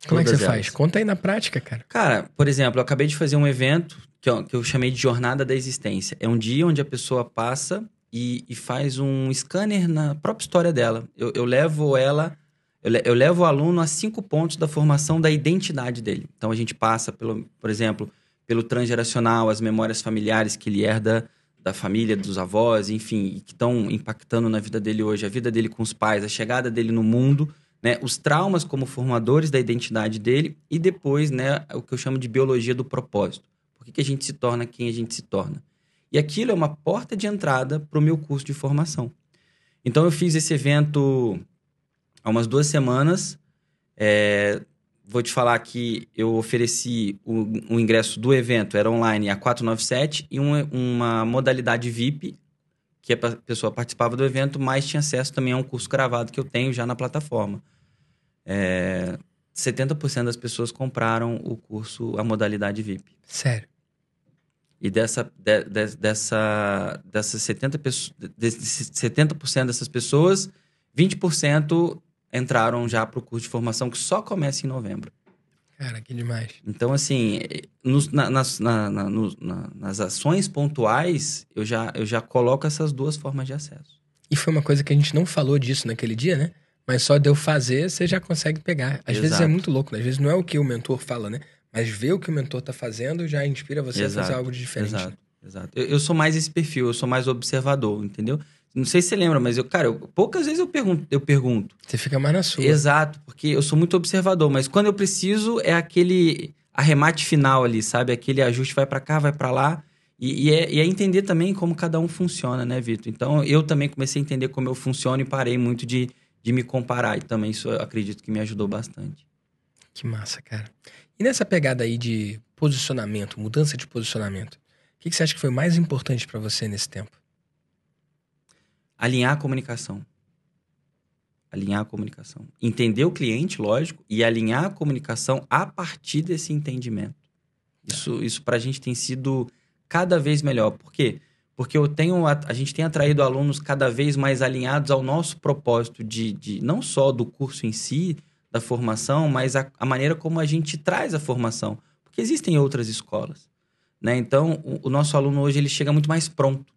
Como é que você Todas faz? elas. Conta aí na prática, cara. Cara, por exemplo, eu acabei de fazer um evento que eu, que eu chamei de Jornada da Existência. É um dia onde a pessoa passa e, e faz um scanner na própria história dela. Eu, eu levo ela, eu, eu levo o aluno a cinco pontos da formação da identidade dele. Então a gente passa, pelo, por exemplo, pelo transgeracional, as memórias familiares que ele herda da família, dos avós, enfim, que estão impactando na vida dele hoje, a vida dele com os pais, a chegada dele no mundo, né, os traumas como formadores da identidade dele e depois, né, o que eu chamo de biologia do propósito. Por que, que a gente se torna quem a gente se torna? E aquilo é uma porta de entrada para o meu curso de formação. Então eu fiz esse evento há umas duas semanas. É, vou te falar que eu ofereci o, o, ingresso do evento, era online, a 497, e um, uma modalidade VIP, que a pessoa participava do evento, mas tinha acesso também a um curso gravado que eu tenho já na plataforma. É, 70% das pessoas compraram o curso, a modalidade VIP. Sério? E dessa, de, de, dessa, dessas 70%, desses 70% dessas pessoas, 20% entraram já para o curso de formação que só começa em novembro. Cara, que demais. Então, assim, nos, na, nas, na, na, nos, nas ações pontuais, eu já, eu já coloco essas duas formas de acesso. E foi uma coisa que a gente não falou disso naquele dia, né? Mas só de eu fazer, você já consegue pegar. Às Exato. vezes é muito louco, né? Às vezes não é o que o mentor fala, né? Mas ver o que o mentor está fazendo já inspira você exato, a fazer algo de diferente. Exato, exato. Eu, eu, sou mais esse perfil, eu sou mais observador, entendeu? Não sei se você lembra, mas eu, cara, eu, poucas vezes eu pergunto, eu pergunto. Você fica mais na sua. Exato, porque eu sou muito observador, mas quando eu preciso é aquele arremate final ali, sabe? Aquele ajuste vai para cá, vai para lá. E, e, é, e, é, entender também como cada um funciona, né, Vitor? Então, eu também comecei a entender como eu funciono e parei muito de, de me comparar. E também isso eu acredito que me ajudou bastante. Que massa, cara. E nessa pegada aí de posicionamento, mudança de posicionamento, o que, que você acha que foi mais importante para você nesse tempo? Alinhar a comunicação. Alinhar a comunicação. Entender o cliente, lógico, e alinhar a comunicação a partir desse entendimento. Isso, isso para a gente tem sido cada vez melhor. Por quê? Porque eu tenho, a, a gente tem atraído alunos cada vez mais alinhados ao nosso propósito de, de não só do curso em si, da formação, mas a, a, maneira como a gente traz a formação. Porque existem outras escolas. Né? Então, o, o nosso aluno hoje ele chega muito mais pronto.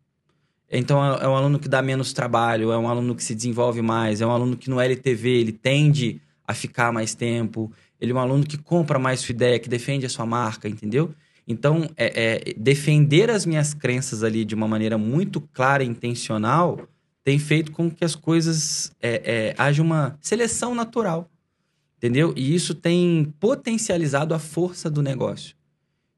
Então, é, é, um aluno que dá menos trabalho, é um aluno que se desenvolve mais, é um aluno que no LTV ele tende a ficar mais tempo, ele é um aluno que compra mais sua ideia, que defende a sua marca, entendeu? Então, é, é, defender as minhas crenças ali de uma maneira muito clara e intencional tem feito com que as coisas é, é haja uma seleção natural. Entendeu? E isso tem potencializado a força do negócio.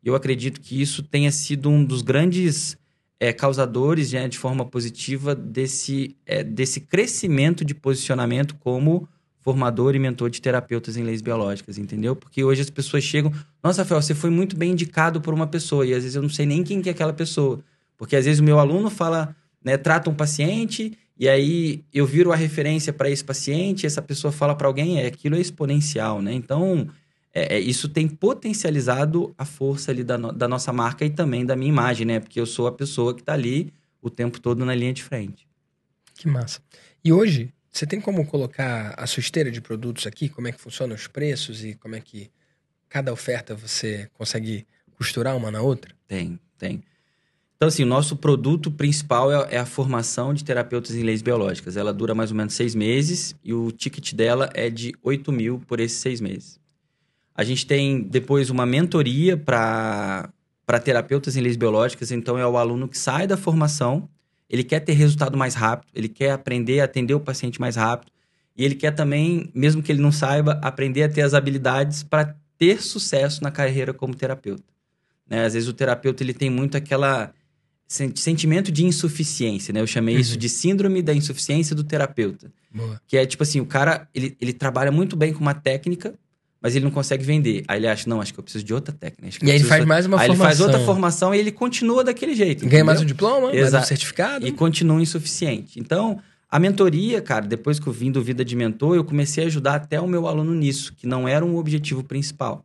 Eu acredito que isso tenha sido um dos grandes é, causadores né, de forma positiva desse, é, desse crescimento de posicionamento como formador e mentor de terapeutas em leis biológicas, entendeu? Porque hoje as pessoas chegam, nossa, Rafael, você foi muito bem indicado por uma pessoa, e às vezes eu não sei nem quem que é aquela pessoa. Porque às vezes o meu aluno fala, né, trata um paciente e aí eu viro a referência para esse paciente, essa pessoa fala para alguém, é aquilo é exponencial, né? Então, é, é, isso tem potencializado a força ali da, no, da nossa marca e também da minha imagem, né? Porque eu sou a pessoa que está ali o tempo todo na linha de frente. Que massa. E hoje, você tem como colocar a sua esteira de produtos aqui? Como é que funcionam os preços e como é que cada oferta você consegue costurar uma na outra? Tem, tem. Então, assim, o nosso produto principal é, é, a formação de terapeutas em leis biológicas. Ela dura mais ou menos seis meses e o ticket dela é de 8 mil por esses seis meses. A gente tem depois uma mentoria para terapeutas em leis biológicas. Então, é o aluno que sai da formação, ele quer ter resultado mais rápido, ele quer aprender a atender o paciente mais rápido. E ele quer também, mesmo que ele não saiba, aprender a ter as habilidades para ter sucesso na carreira como terapeuta. Né? Às vezes o terapeuta ele tem muito aquela sentimento de insuficiência, né? Eu chamei uhum. isso de síndrome da insuficiência do terapeuta. Boa. Que é tipo assim, o cara, ele, ele trabalha muito bem com uma técnica, mas ele não consegue vender. Aí ele acha, não, acho que eu preciso de outra técnica. e aí ele faz mais uma aí formação. Aí ele faz outra formação e ele continua daquele jeito. Ganha entendeu? mais um diploma, Exato. mais um certificado. E continua insuficiente. Então, a mentoria, cara, depois que eu vim do Vida de Mentor, eu comecei a ajudar até o meu aluno nisso, que não era um objetivo principal.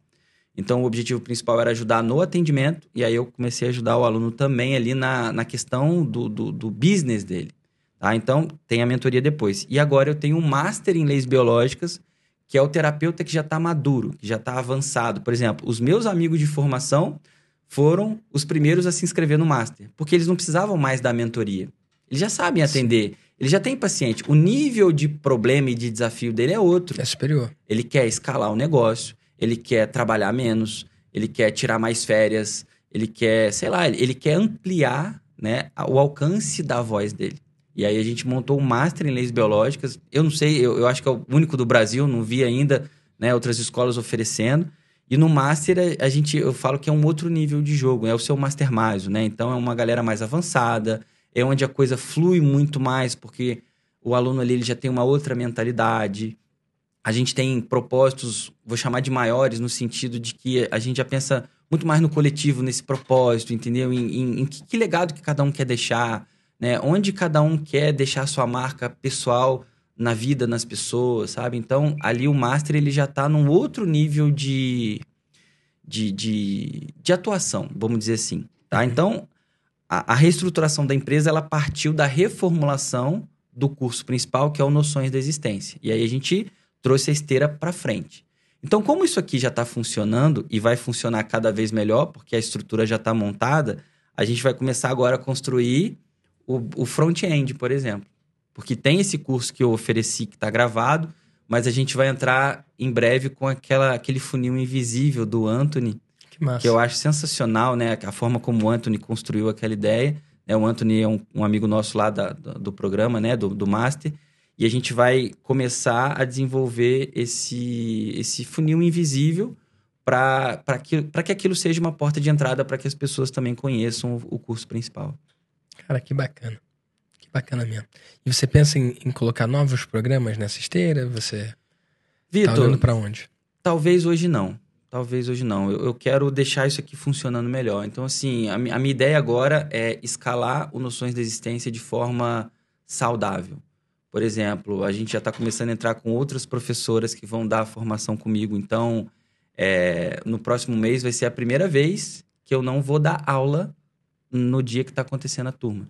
Então, o objetivo principal era ajudar no atendimento, e aí eu comecei a ajudar o aluno também ali na, na questão do, do, do business dele. Tá? Então, tem a mentoria depois. E agora eu tenho um Master em Leis Biológicas, que é o terapeuta que já está maduro, que já está avançado. Por exemplo, os meus amigos de formação foram os primeiros a se inscrever no Master, porque eles não precisavam mais da mentoria. Eles já sabem atender, eles já têm paciente. O nível de problema e de desafio dele é outro. É superior. Ele quer escalar o negócio, ele quer trabalhar menos, ele quer tirar mais férias, ele quer, sei lá, ele quer ampliar né, o alcance da voz dele. E aí a gente montou um Master em Leis Biológicas. Eu não sei, eu, eu acho que é o único do Brasil, não vi ainda né, outras escolas oferecendo. E no Master, a, gente, eu falo que é um outro nível de jogo, é o seu Master mais, né? Então é uma galera mais avançada, é onde a coisa flui muito mais, porque o aluno ali ele já tem uma outra mentalidade. A gente tem propósitos, vou chamar de maiores, no sentido de que a gente já pensa muito mais no coletivo, nesse propósito, entendeu? Em, em, em que, que, legado que cada um quer deixar, né? Onde cada um quer deixar sua marca pessoal na vida, nas pessoas, sabe? Então, ali o Master ele já está num outro nível de, de, de, de, atuação, vamos dizer assim, tá? Uhum. Então, a, a, reestruturação da empresa, ela partiu da reformulação do curso principal, que é o Noções da Existência. E aí a gente trouxe a esteira para frente. Então, como isso aqui já está funcionando e vai funcionar cada vez melhor, porque a estrutura já está montada, a gente vai começar agora a construir o, o front-end, por exemplo. Porque tem esse curso que eu ofereci que está gravado, mas a gente vai entrar em breve com aquela, aquele funil invisível do Anthony, que, que eu acho sensacional, né? A forma como o Anthony construiu aquela ideia. Né? O Anthony é um, um amigo nosso lá da, do, do, programa, né? Do, do Master. E a gente vai começar a desenvolver esse, esse funil invisível para que, que aquilo seja uma porta de entrada para que as pessoas também conheçam o, o curso principal. Cara, que bacana. Bacana mesmo. E você pensa em, em colocar novos programas nessa esteira? Você Vitor, tá olhando para onde? Talvez hoje não. Talvez hoje não. Eu, eu, quero deixar isso aqui funcionando melhor. Então, assim, a, a minha ideia agora é escalar o Noções da Existência de forma saudável. Por exemplo, a gente já está começando a entrar com outras professoras que vão dar a formação comigo. Então, é, no próximo mês vai ser a primeira vez que eu não vou dar aula no dia que está acontecendo a turma.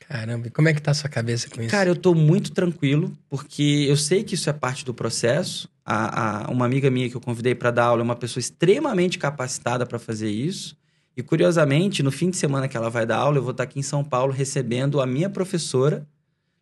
Caramba, e como é que tá a sua cabeça com isso? Cara, eu tô muito tranquilo, porque eu sei que isso é parte do processo. A, a uma amiga minha que eu convidei para dar aula é uma pessoa extremamente capacitada para fazer isso. E curiosamente, no fim de semana que ela vai dar aula, eu vou estar aqui em São Paulo recebendo a minha professora,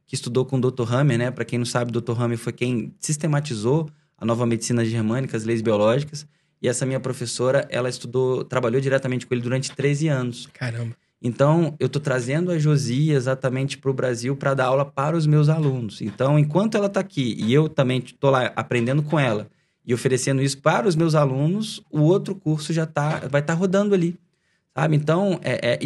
que estudou com o Dr. Hammer, né? Para quem não sabe, o Dr. Hammer foi quem sistematizou a nova medicina germânica, as leis biológicas. E essa minha professora, ela estudou, trabalhou diretamente com ele durante 13 anos. Caramba. Então, eu estou trazendo a Josi exatamente para o Brasil para dar aula para os meus alunos. Então, enquanto ela está aqui e eu também estou lá aprendendo com ela e oferecendo isso para os meus alunos, o outro curso já tá, vai estar tá rodando ali. Sabe? Então, é, é,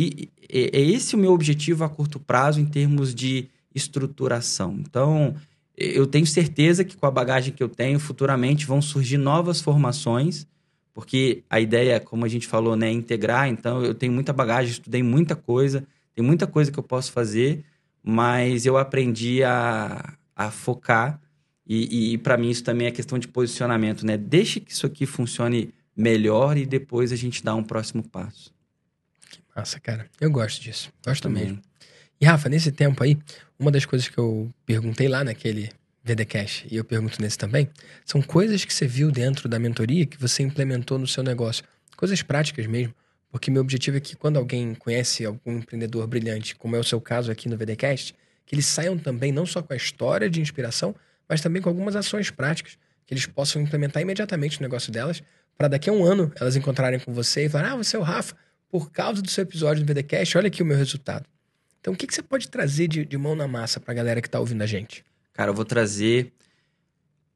é, é esse o meu objetivo a curto prazo em termos de estruturação. Então, eu tenho certeza que com a bagagem que eu tenho, futuramente vão surgir novas formações porque a ideia, como a gente falou, né, é integrar. Então, eu tenho muita bagagem, estudei muita coisa, tem muita coisa que eu posso fazer, mas eu aprendi a, a focar. E, e para mim, isso também é questão de posicionamento, né? Deixe que isso aqui funcione melhor e depois a gente dá um próximo passo. Que massa, cara. Eu gosto disso. Gosto mesmo. E, Rafa, nesse tempo aí, uma das coisas que eu perguntei lá naquele VDCast, e eu pergunto nesse também, são coisas que você viu dentro da mentoria que você implementou no seu negócio. Coisas práticas mesmo. Porque meu objetivo é que quando alguém conhece algum empreendedor brilhante, como é o seu caso aqui no VDCast, que eles saiam também não só com a história de inspiração, mas também com algumas ações práticas que eles possam implementar imediatamente no negócio delas, para daqui a um ano elas encontrarem com você e falar: Ah, você é o Rafa, por causa do seu episódio do VDCast, olha aqui o meu resultado. Então, o que, que você pode trazer de, de mão na massa para a galera que está ouvindo a gente? Cara, eu vou trazer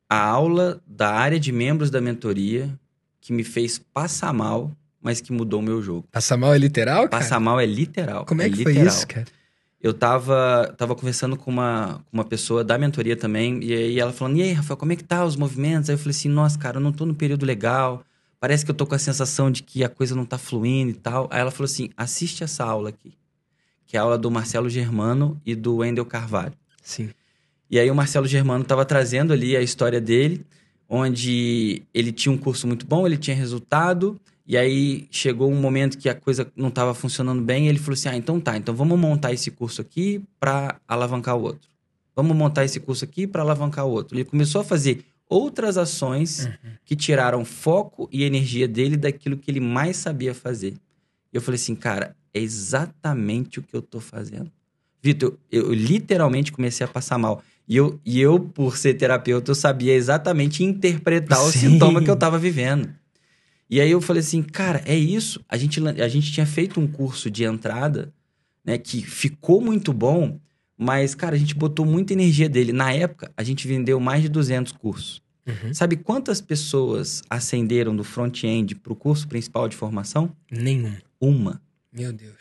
a aula da área de membros da mentoria que me fez passar mal, mas que mudou o meu jogo. Passar mal é literal, cara? Passar mal é literal. Como é, é que literal. foi isso, cara? Eu tava, tava conversando com uma, com uma pessoa da mentoria também, e aí ela falando, e aí, Rafael, como é que tá os movimentos? Aí eu falei assim, nossa, cara, eu não tô no período legal, parece que eu tô com a sensação de que a coisa não tá fluindo e tal. Aí ela falou assim, assiste essa aula aqui, que é a aula do Marcelo Germano e do Wendel Carvalho. Sim. E aí o Marcelo Germano estava trazendo ali a história dele, onde ele tinha um curso muito bom, ele tinha resultado, e aí chegou um momento que a coisa não estava funcionando bem, e ele falou assim: "Ah, então tá, então vamos montar esse curso aqui para alavancar o outro. Vamos montar esse curso aqui para alavancar o outro". Ele começou a fazer outras ações uhum. que tiraram foco e energia dele daquilo que ele mais sabia fazer. E eu falei assim, cara, é exatamente o que eu tô fazendo. Vitor, eu, eu literalmente comecei a passar mal. E eu, e eu, por ser terapeuta, eu sabia exatamente interpretar Sim. o sintoma que eu estava vivendo. E aí eu falei assim, cara, é isso. A gente, a gente tinha feito um curso de entrada, né, que ficou muito bom, Mas, cara, a gente botou muita energia dele. Na época, a gente vendeu mais de 200 cursos. Uhum. Sabe quantas pessoas ascenderam do front-end pro curso principal de formação? Nenhum. Uma. Meu Deus.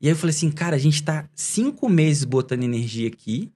E aí eu falei assim, cara, a gente tá cinco meses botando energia aqui,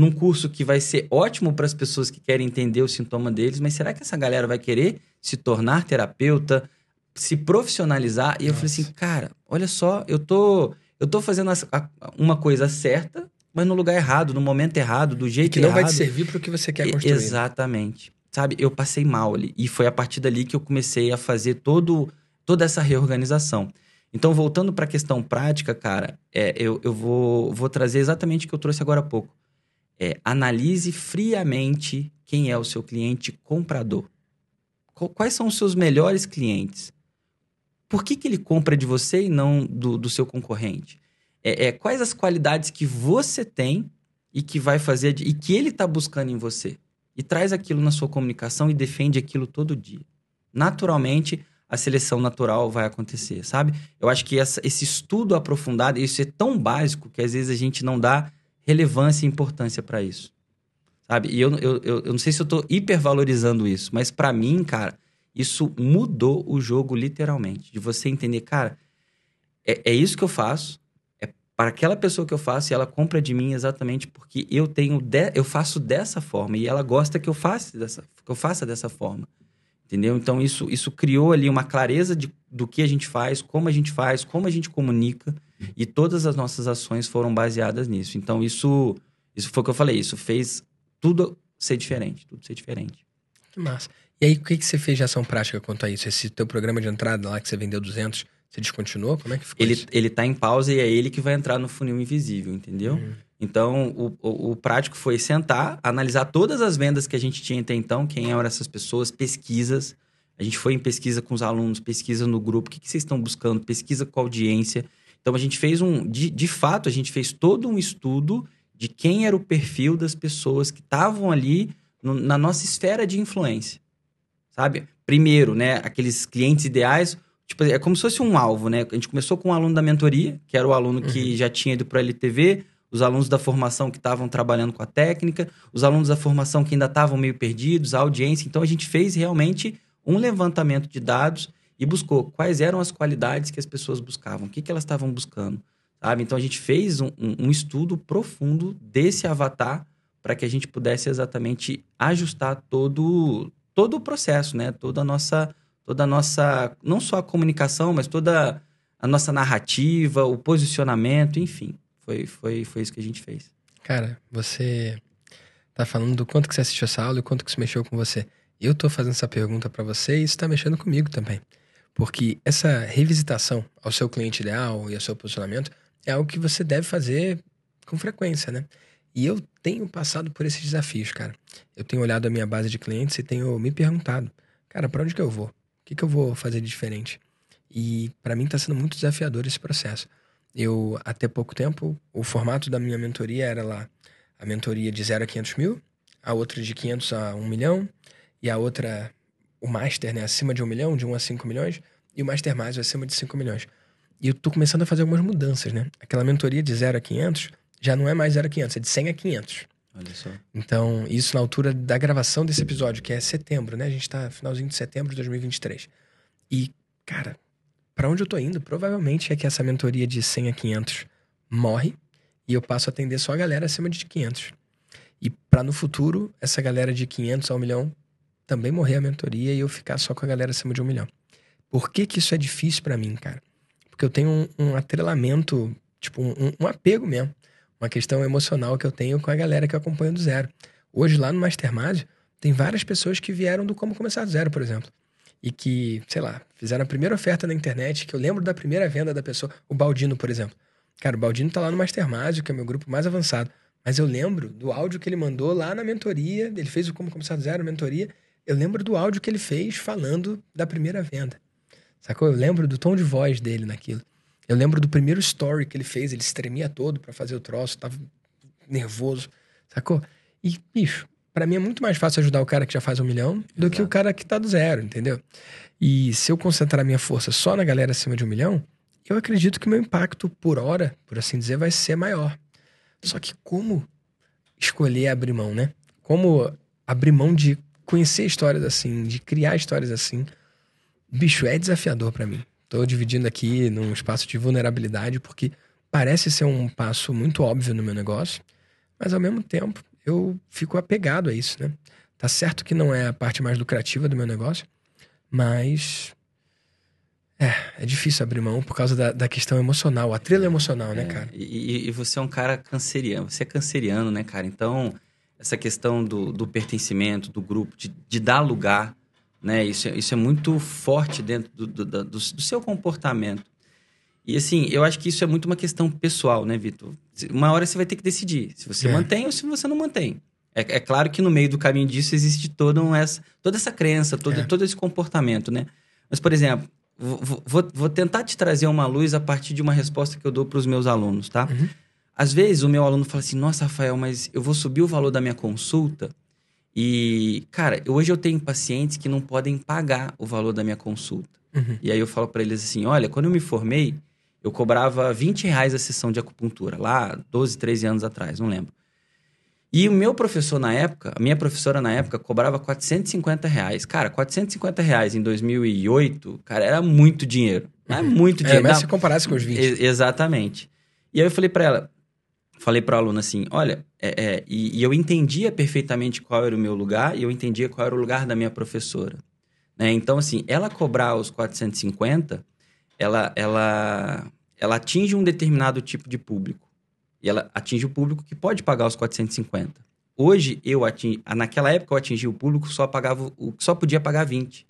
num curso que vai ser ótimo para as pessoas que querem entender o sintoma deles, mas será que essa galera vai querer se tornar terapeuta, se profissionalizar? E eu falei assim, cara, olha só, eu tô, eu tô fazendo a- uma coisa certa, mas no lugar errado, no momento errado, do E jeito que não vai errado. te servir para o que você quer construir. Exatamente. Sabe, eu passei mal ali. E foi a partir dali que eu comecei a fazer todo, toda essa reorganização. Então, voltando para a questão prática, cara, é, eu, eu vou, vou trazer exatamente o que eu trouxe agora há pouco. É, analise friamente quem é o seu cliente comprador. Qu- Quais são os seus melhores clientes? Por que, que ele compra de você e não do, do seu concorrente? É, é, quais as qualidades que você tem e que vai fazer e que ele está buscando em você? E traz aquilo na sua comunicação e defende aquilo todo dia. Naturalmente, a seleção natural vai acontecer, sabe? Eu acho que essa- esse estudo aprofundado, isso é tão básico que às vezes a gente não dá relevância e importância para isso. Sabe? E eu, eu, eu, não sei se eu tô hipervalorizando isso, mas para mim, cara, isso mudou o jogo literalmente. De você entender, cara, é, é isso que eu faço, é para aquela pessoa que eu faço e ela compra de mim exatamente porque eu tenho de- eu faço dessa forma e ela gosta que eu faça dessa, que eu faça dessa forma. Entendeu? Então isso, isso criou ali uma clareza de, do que a gente faz, como a gente faz, como a gente comunica e todas as nossas ações foram baseadas nisso. Então isso, isso foi o que eu falei, isso fez tudo ser diferente, tudo ser diferente. Que massa. E aí, o que, que você fez de ação prática quanto a isso? Esse teu programa de entrada lá que você vendeu 200, você descontinuou? Como é que ficou Ele, isso? ele tá em pausa e é ele que vai entrar no funil invisível, entendeu? Uhum. Então, o, o, o prático foi sentar, analisar todas as vendas que a gente tinha até então, quem eram essas pessoas, pesquisas. A gente foi em pesquisa com os alunos, pesquisa no grupo, o que, que vocês estão buscando, pesquisa com a audiência. Então, a gente fez um. De, de fato, a gente fez todo um estudo de quem era o perfil das pessoas que estavam ali no- na nossa esfera de influência. Sabe? Primeiro, né, aqueles clientes ideais. Tipo, é como se fosse um alvo, né? A gente começou com um aluno da mentoria, que era o aluno que já tinha ido para a LTV, os alunos da formação que estavam trabalhando com a técnica, os alunos da formação que ainda estavam meio perdidos, a audiência. Então a gente fez realmente um levantamento de dados e buscou quais eram as qualidades que as pessoas buscavam, o que, que elas estavam buscando, sabe? Então a gente fez um, um- estudo profundo desse avatar para que a gente pudesse exatamente ajustar todo todo o processo, né? Toda a nossa toda a nossa não só a comunicação, mas toda a nossa narrativa, o posicionamento, enfim. Foi, foi, foi isso que a gente fez. Cara, você tá falando do quanto que você assistiu essa aula e quanto que isso mexeu com você. Eu tô fazendo essa pergunta pra você e isso tá mexendo comigo também. Porque essa revisitação ao seu cliente ideal e ao seu posicionamento é algo que você deve fazer com frequência, né? E eu tenho passado por esses desafios, cara. Eu tenho olhado a minha base de clientes e tenho me perguntado, cara, pra onde que eu vou? O que que eu vou fazer de diferente? E pra mim tá sendo muito desafiador esse processo. Eu, até pouco tempo, o formato da minha mentoria era lá a mentoria de 0 a 500 mil, a outra de 500 a 1 milhão, e a outra, o Master, né, acima de 1 milhão, de 1 a 5 milhões, e o Master Mais, acima de 5 milhões. E eu tô começando a fazer algumas mudanças, né? Aquela mentoria de 0 a 500 já não é mais 0 a 500, é de 100 a 500. Olha só. Então, isso na altura da gravação desse episódio, que é setembro, né? A gente tá finalzinho de setembro de 2023. E, cara, pra onde eu tô indo? Provavelmente é que essa mentoria de 100 a 500 morre e eu passo a atender só a galera acima de 500. E pra no futuro, essa galera de 500 a 1 milhão também morrer a mentoria e eu ficar só com a galera acima de 1 milhão. Por que que isso é difícil pra mim, cara? Porque eu tenho um, um atrelamento, tipo, um, um- um apego mesmo uma questão emocional que eu tenho com a galera que eu acompanho do zero. Hoje, lá no Mastermind, tem várias pessoas que vieram do Como Começar do Zero, por exemplo. E que, sei lá, fizeram a primeira oferta na internet, que eu lembro da primeira venda da pessoa, o Baldino, por exemplo. Cara, o Baldino tá lá no Mastermind, que é o meu grupo mais avançado. Mas eu lembro do áudio que ele mandou lá na mentoria, ele fez o Como Começar do Zero, mentoria. Eu lembro do áudio que ele fez falando da primeira venda. Sacou? Eu lembro do tom de voz dele naquilo. Eu lembro do primeiro story que ele fez, ele se tremia todo pra fazer o troço, tava nervoso, sacou? E, bicho, pra mim é muito mais fácil ajudar o cara que já faz um milhão do que o Exato. cara que tá do zero, entendeu? E se eu concentrar minha força só na galera acima de um milhão, eu acredito que meu impacto por hora, por assim dizer, vai ser maior. Só que como escolher abrir mão, né? Como abrir mão de conhecer histórias assim, de criar histórias assim. Bicho, é desafiador para mim. Tô dividindo aqui num espaço de vulnerabilidade porque parece ser um passo muito óbvio no meu negócio, mas ao mesmo tempo eu fico apegado a isso, né? Tá certo que não é a parte mais lucrativa do meu negócio, mas é, é difícil abrir mão por causa da, da questão emocional, a trilha emocional, né, É, cara? E, e você é um cara canceriano, você é canceriano, né, cara? Então, essa questão do, do pertencimento, do grupo, de, de dar lugar, né? Isso, é- isso é muito forte dentro do, do, do- do seu comportamento. E assim, eu acho que isso é muito uma questão pessoal, né, Vitor? Uma hora você vai ter que decidir se você É. mantém ou se você não mantém. É, é claro que no meio do caminho disso existe toda, essa, toda essa crença, todo, É. todo esse comportamento, né? Mas, por exemplo, vou, vou- vou tentar te trazer uma luz a partir de uma resposta que eu dou para os meus alunos, tá? Uhum. Às vezes o meu aluno fala assim: Nossa, Rafael, mas eu vou subir o valor da minha consulta. E, cara, hoje eu tenho pacientes que não podem pagar o valor da minha consulta. Uhum. E aí eu falo para eles assim: Olha, quando eu me formei, eu cobrava 20 reais a sessão de acupuntura, lá 12, 13 anos atrás, não lembro. E o meu professor na época, a minha professora na época, cobrava 450 reais. Cara, 450 reais em 2008, cara, era muito dinheiro. É muito É, dinheiro. mas Dá- se comparasse com os 20. e- exatamente. E aí eu falei pra ela, falei pro aluno assim, olha, é, é, e, e eu entendia perfeitamente qual era o meu lugar e eu entendia qual era o lugar da minha professora. Né? Então, assim, ela cobrar os 450, ela, ela, ela atinge um determinado tipo de público. E ela atinge o público que pode pagar os 450. Hoje, eu atingi, naquela época eu atingi o público só, pagava, o, que só podia pagar 20.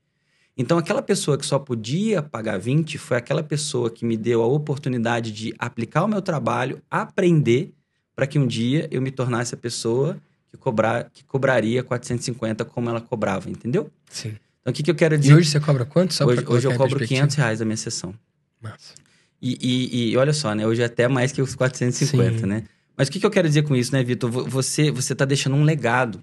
Então, aquela pessoa que só podia pagar 20 foi aquela pessoa que me deu a oportunidade de aplicar o meu trabalho, aprender, para que um dia eu me tornasse a pessoa que, cobrar, que cobraria 450 como ela cobrava, entendeu? Sim. Então, o que, que eu quero dizer? E hoje você cobra quanto? Só hoje, hoje eu cobro perspectiva? 500 reais a minha sessão. Massa. E, e- e olha só, né? Hoje é até mais que os 450, Sim. né? Mas o que, que eu quero dizer com isso, né, Vitor? Vo- Você, você tá deixando um legado,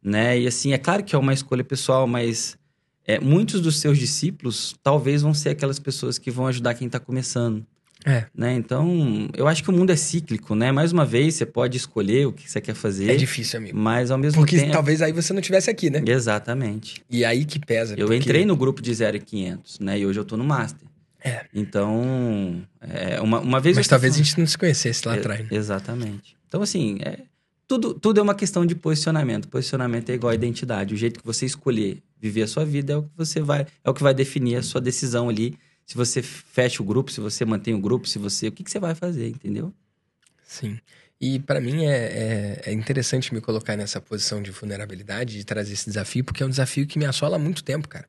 né? E assim, é claro que é uma escolha pessoal, mas é, muitos dos seus discípulos talvez vão ser aquelas pessoas que vão ajudar quem tá começando, É, né? Então, eu acho que o mundo é cíclico, né? Mais uma vez, você pode escolher o que você quer fazer, é difícil, amigo. mas ao mesmo Porque tempo... talvez aí você não estivesse aqui, né? Exatamente. E aí que pesa. Eu porque- entrei no grupo de 0 e 500, né? E hoje eu tô no Master. É. Então, é, uma, uma vez... Mas talvez a fui- gente não se conhecesse lá E- atrás. né? Exatamente. Então, assim, é, tudo, tudo é uma questão de posicionamento. Posicionamento é igual a identidade. O jeito que você escolher viver a sua vida é o que você vai, é o que vai definir a sua decisão ali. Se você fecha o grupo, se você mantém o grupo, se você. O que, que você vai fazer, entendeu? Sim. E pra mim é, é, é interessante me colocar nessa posição de vulnerabilidade, de trazer esse desafio, porque é um desafio que me assola há muito tempo, cara.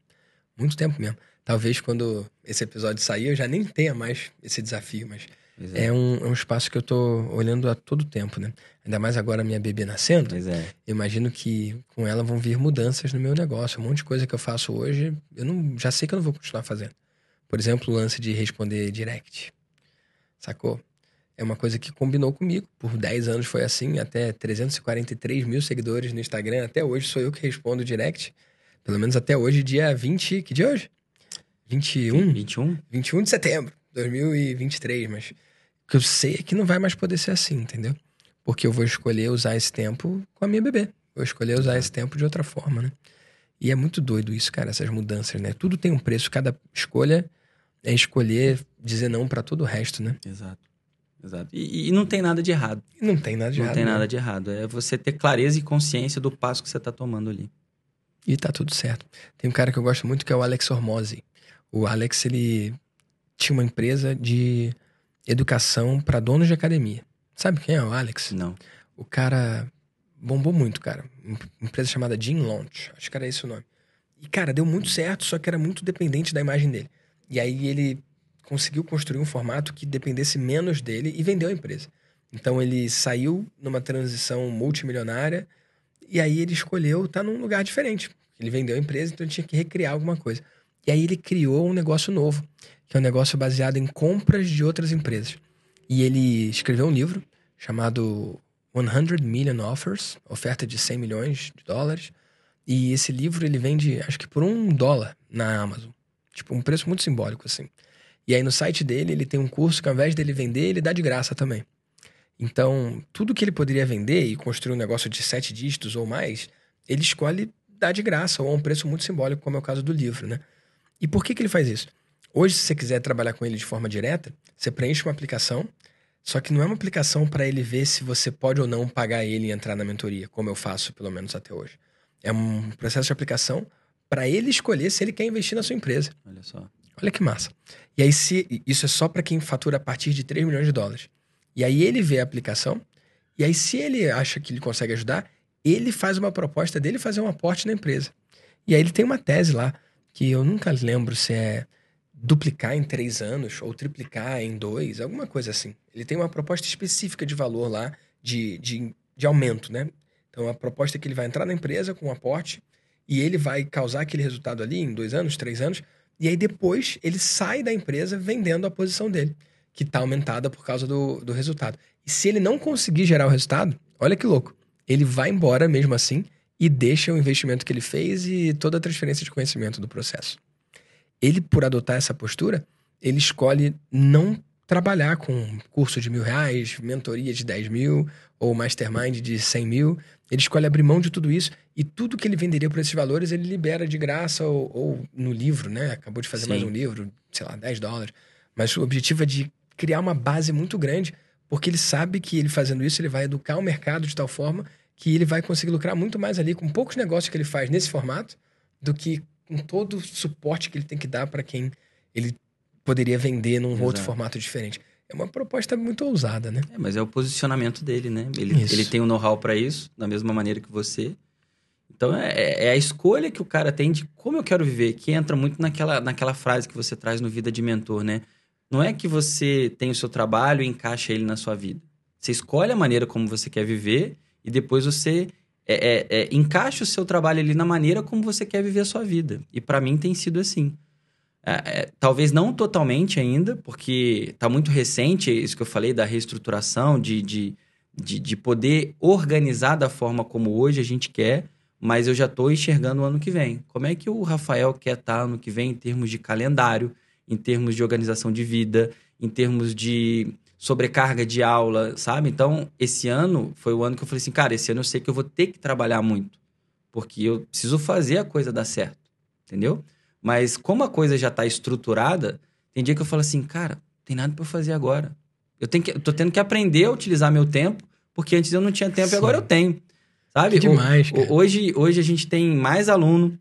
Muito tempo mesmo. Talvez quando esse episódio sair eu já nem tenha mais esse desafio, mas Pois é um, é um espaço que eu tô olhando a todo tempo, né? Ainda mais agora minha bebê nascendo. Pois é. Eu imagino que com ela vão vir mudanças no meu negócio. Um monte de coisa que eu faço hoje, eu não, já sei que eu não vou continuar fazendo. Por exemplo, o lance de responder direct. Sacou? É uma coisa que combinou comigo. Por 10 anos foi assim, até 343 mil seguidores no Instagram. Até hoje sou eu que respondo direct. Pelo menos até hoje, dia 20. Que dia é hoje? 21? 21? 21 de setembro de 2023, mas o que eu sei é que não vai mais poder ser assim, entendeu? Porque eu vou escolher usar esse tempo com a minha bebê. Vou escolher usar esse tempo de outra forma, né? E é muito doido isso, cara, essas mudanças, né? Tudo tem um preço, cada escolha é escolher dizer não pra todo o resto, né? Exato. Exato. E, e não tem nada de errado. Não tem nada de não errado. tem né? nada de errado. É você ter clareza e consciência do passo que você tá tomando ali. E tá tudo certo. Tem um cara que eu gosto muito que é o Alex Hormozzi. O Alex, ele tinha uma empresa de educação pra donos de academia. Sabe quem é o Alex? Não. O cara bombou muito, cara. Uma empresa chamada Gym Launch. Acho que era esse o nome. E, cara, deu muito certo, só que era muito dependente da imagem dele. E aí ele conseguiu construir um formato que dependesse menos dele e vendeu a empresa. Então ele saiu numa transição multimilionária e aí ele escolheu estar num lugar diferente. Ele vendeu a empresa, então ele tinha que recriar alguma coisa. E aí ele criou um negócio novo, que é um negócio baseado em compras de outras empresas. E ele escreveu um livro chamado 100 Million Offers, oferta de 100 milhões de dólares. E esse livro ele vende, acho que por um dólar na Amazon. Tipo, um preço muito simbólico, assim. E aí no site dele ele tem um curso que ao invés dele vender, ele dá de graça também. Então, tudo que ele poderia vender e construir um negócio de sete dígitos ou mais, ele escolhe dar de graça ou a um preço muito simbólico, como é o caso do livro, né? E por que, que ele faz isso? Hoje, se você quiser trabalhar com ele de forma direta, você preenche uma aplicação, só que não é uma aplicação para ele ver se você pode ou não pagar ele e entrar na mentoria, como eu faço, pelo menos até hoje. É um processo de aplicação para ele escolher se ele quer investir na sua empresa. Olha só. Olha que massa. E aí, se isso é só para quem fatura a partir de 3 milhões de dólares. E aí ele vê a aplicação, e aí, se ele acha que ele consegue ajudar, ele faz uma proposta dele fazer um aporte na empresa. E aí ele tem uma tese lá, que eu nunca lembro se é duplicar em três anos ou triplicar em dois, alguma coisa assim. Ele tem uma proposta específica de valor lá, de, de, de aumento, né? Então, a proposta é que ele vai entrar na empresa com um aporte e ele vai causar aquele resultado ali em dois anos, três anos, e aí depois ele sai da empresa vendendo a posição dele, que está aumentada por causa do, do resultado. E se ele não conseguir gerar o resultado, olha que louco, ele vai embora mesmo assim e deixa o investimento que ele fez e toda a transferência de conhecimento do processo. Ele, por adotar essa postura, ele escolhe não trabalhar com curso de mil reais, mentoria de 10 mil ou mastermind de 100 mil. Ele escolhe abrir mão de tudo isso e tudo que ele venderia por esses valores ele libera de graça ou, ou no livro, né? Acabou de fazer Sim. mais um livro, sei lá, 10 dólares. Mas o objetivo é de criar uma base muito grande, porque ele sabe que ele fazendo isso ele vai educar o mercado de tal forma que ele vai conseguir lucrar muito mais ali com poucos negócios que ele faz nesse formato do que com todo o suporte que ele tem que dar para quem ele poderia vender num Exato. outro formato diferente. É uma proposta muito ousada, né? É, mas é o posicionamento dele, né? Ele, ele tem o um know-how para isso, da mesma maneira que você. Então é, é, a escolha que o cara tem de como eu quero viver, que entra muito naquela, naquela frase que você traz no Vida de Mentor, né? Não é que você tem o seu trabalho e encaixa ele na sua vida. Você escolhe a maneira como você quer viver e depois você é, é, é, encaixa o seu trabalho ali na maneira como você quer viver a sua vida. E para mim tem sido assim. É, é, talvez não totalmente ainda, porque está muito recente isso que eu falei da reestruturação, de, de, de, de, poder organizar da forma como hoje a gente quer, mas eu já estou enxergando o ano que vem. Como é que o Rafael quer estar tá ano que vem em termos de calendário, em termos de organização de vida, em termos de sobrecarga de aula, sabe? Então, esse ano foi o ano que eu falei assim, cara, esse ano eu sei que eu vou ter que trabalhar muito, porque eu preciso fazer a coisa dar certo, entendeu? Mas como a coisa já está estruturada, tem dia que eu falo assim, cara, tem nada para fazer agora. Eu tenho que, eu tô tendo que aprender a utilizar meu tempo, porque antes eu não tinha tempo Sim. e agora eu tenho. Sabe? Que demais, o, hoje, hoje a gente tem mais aluno,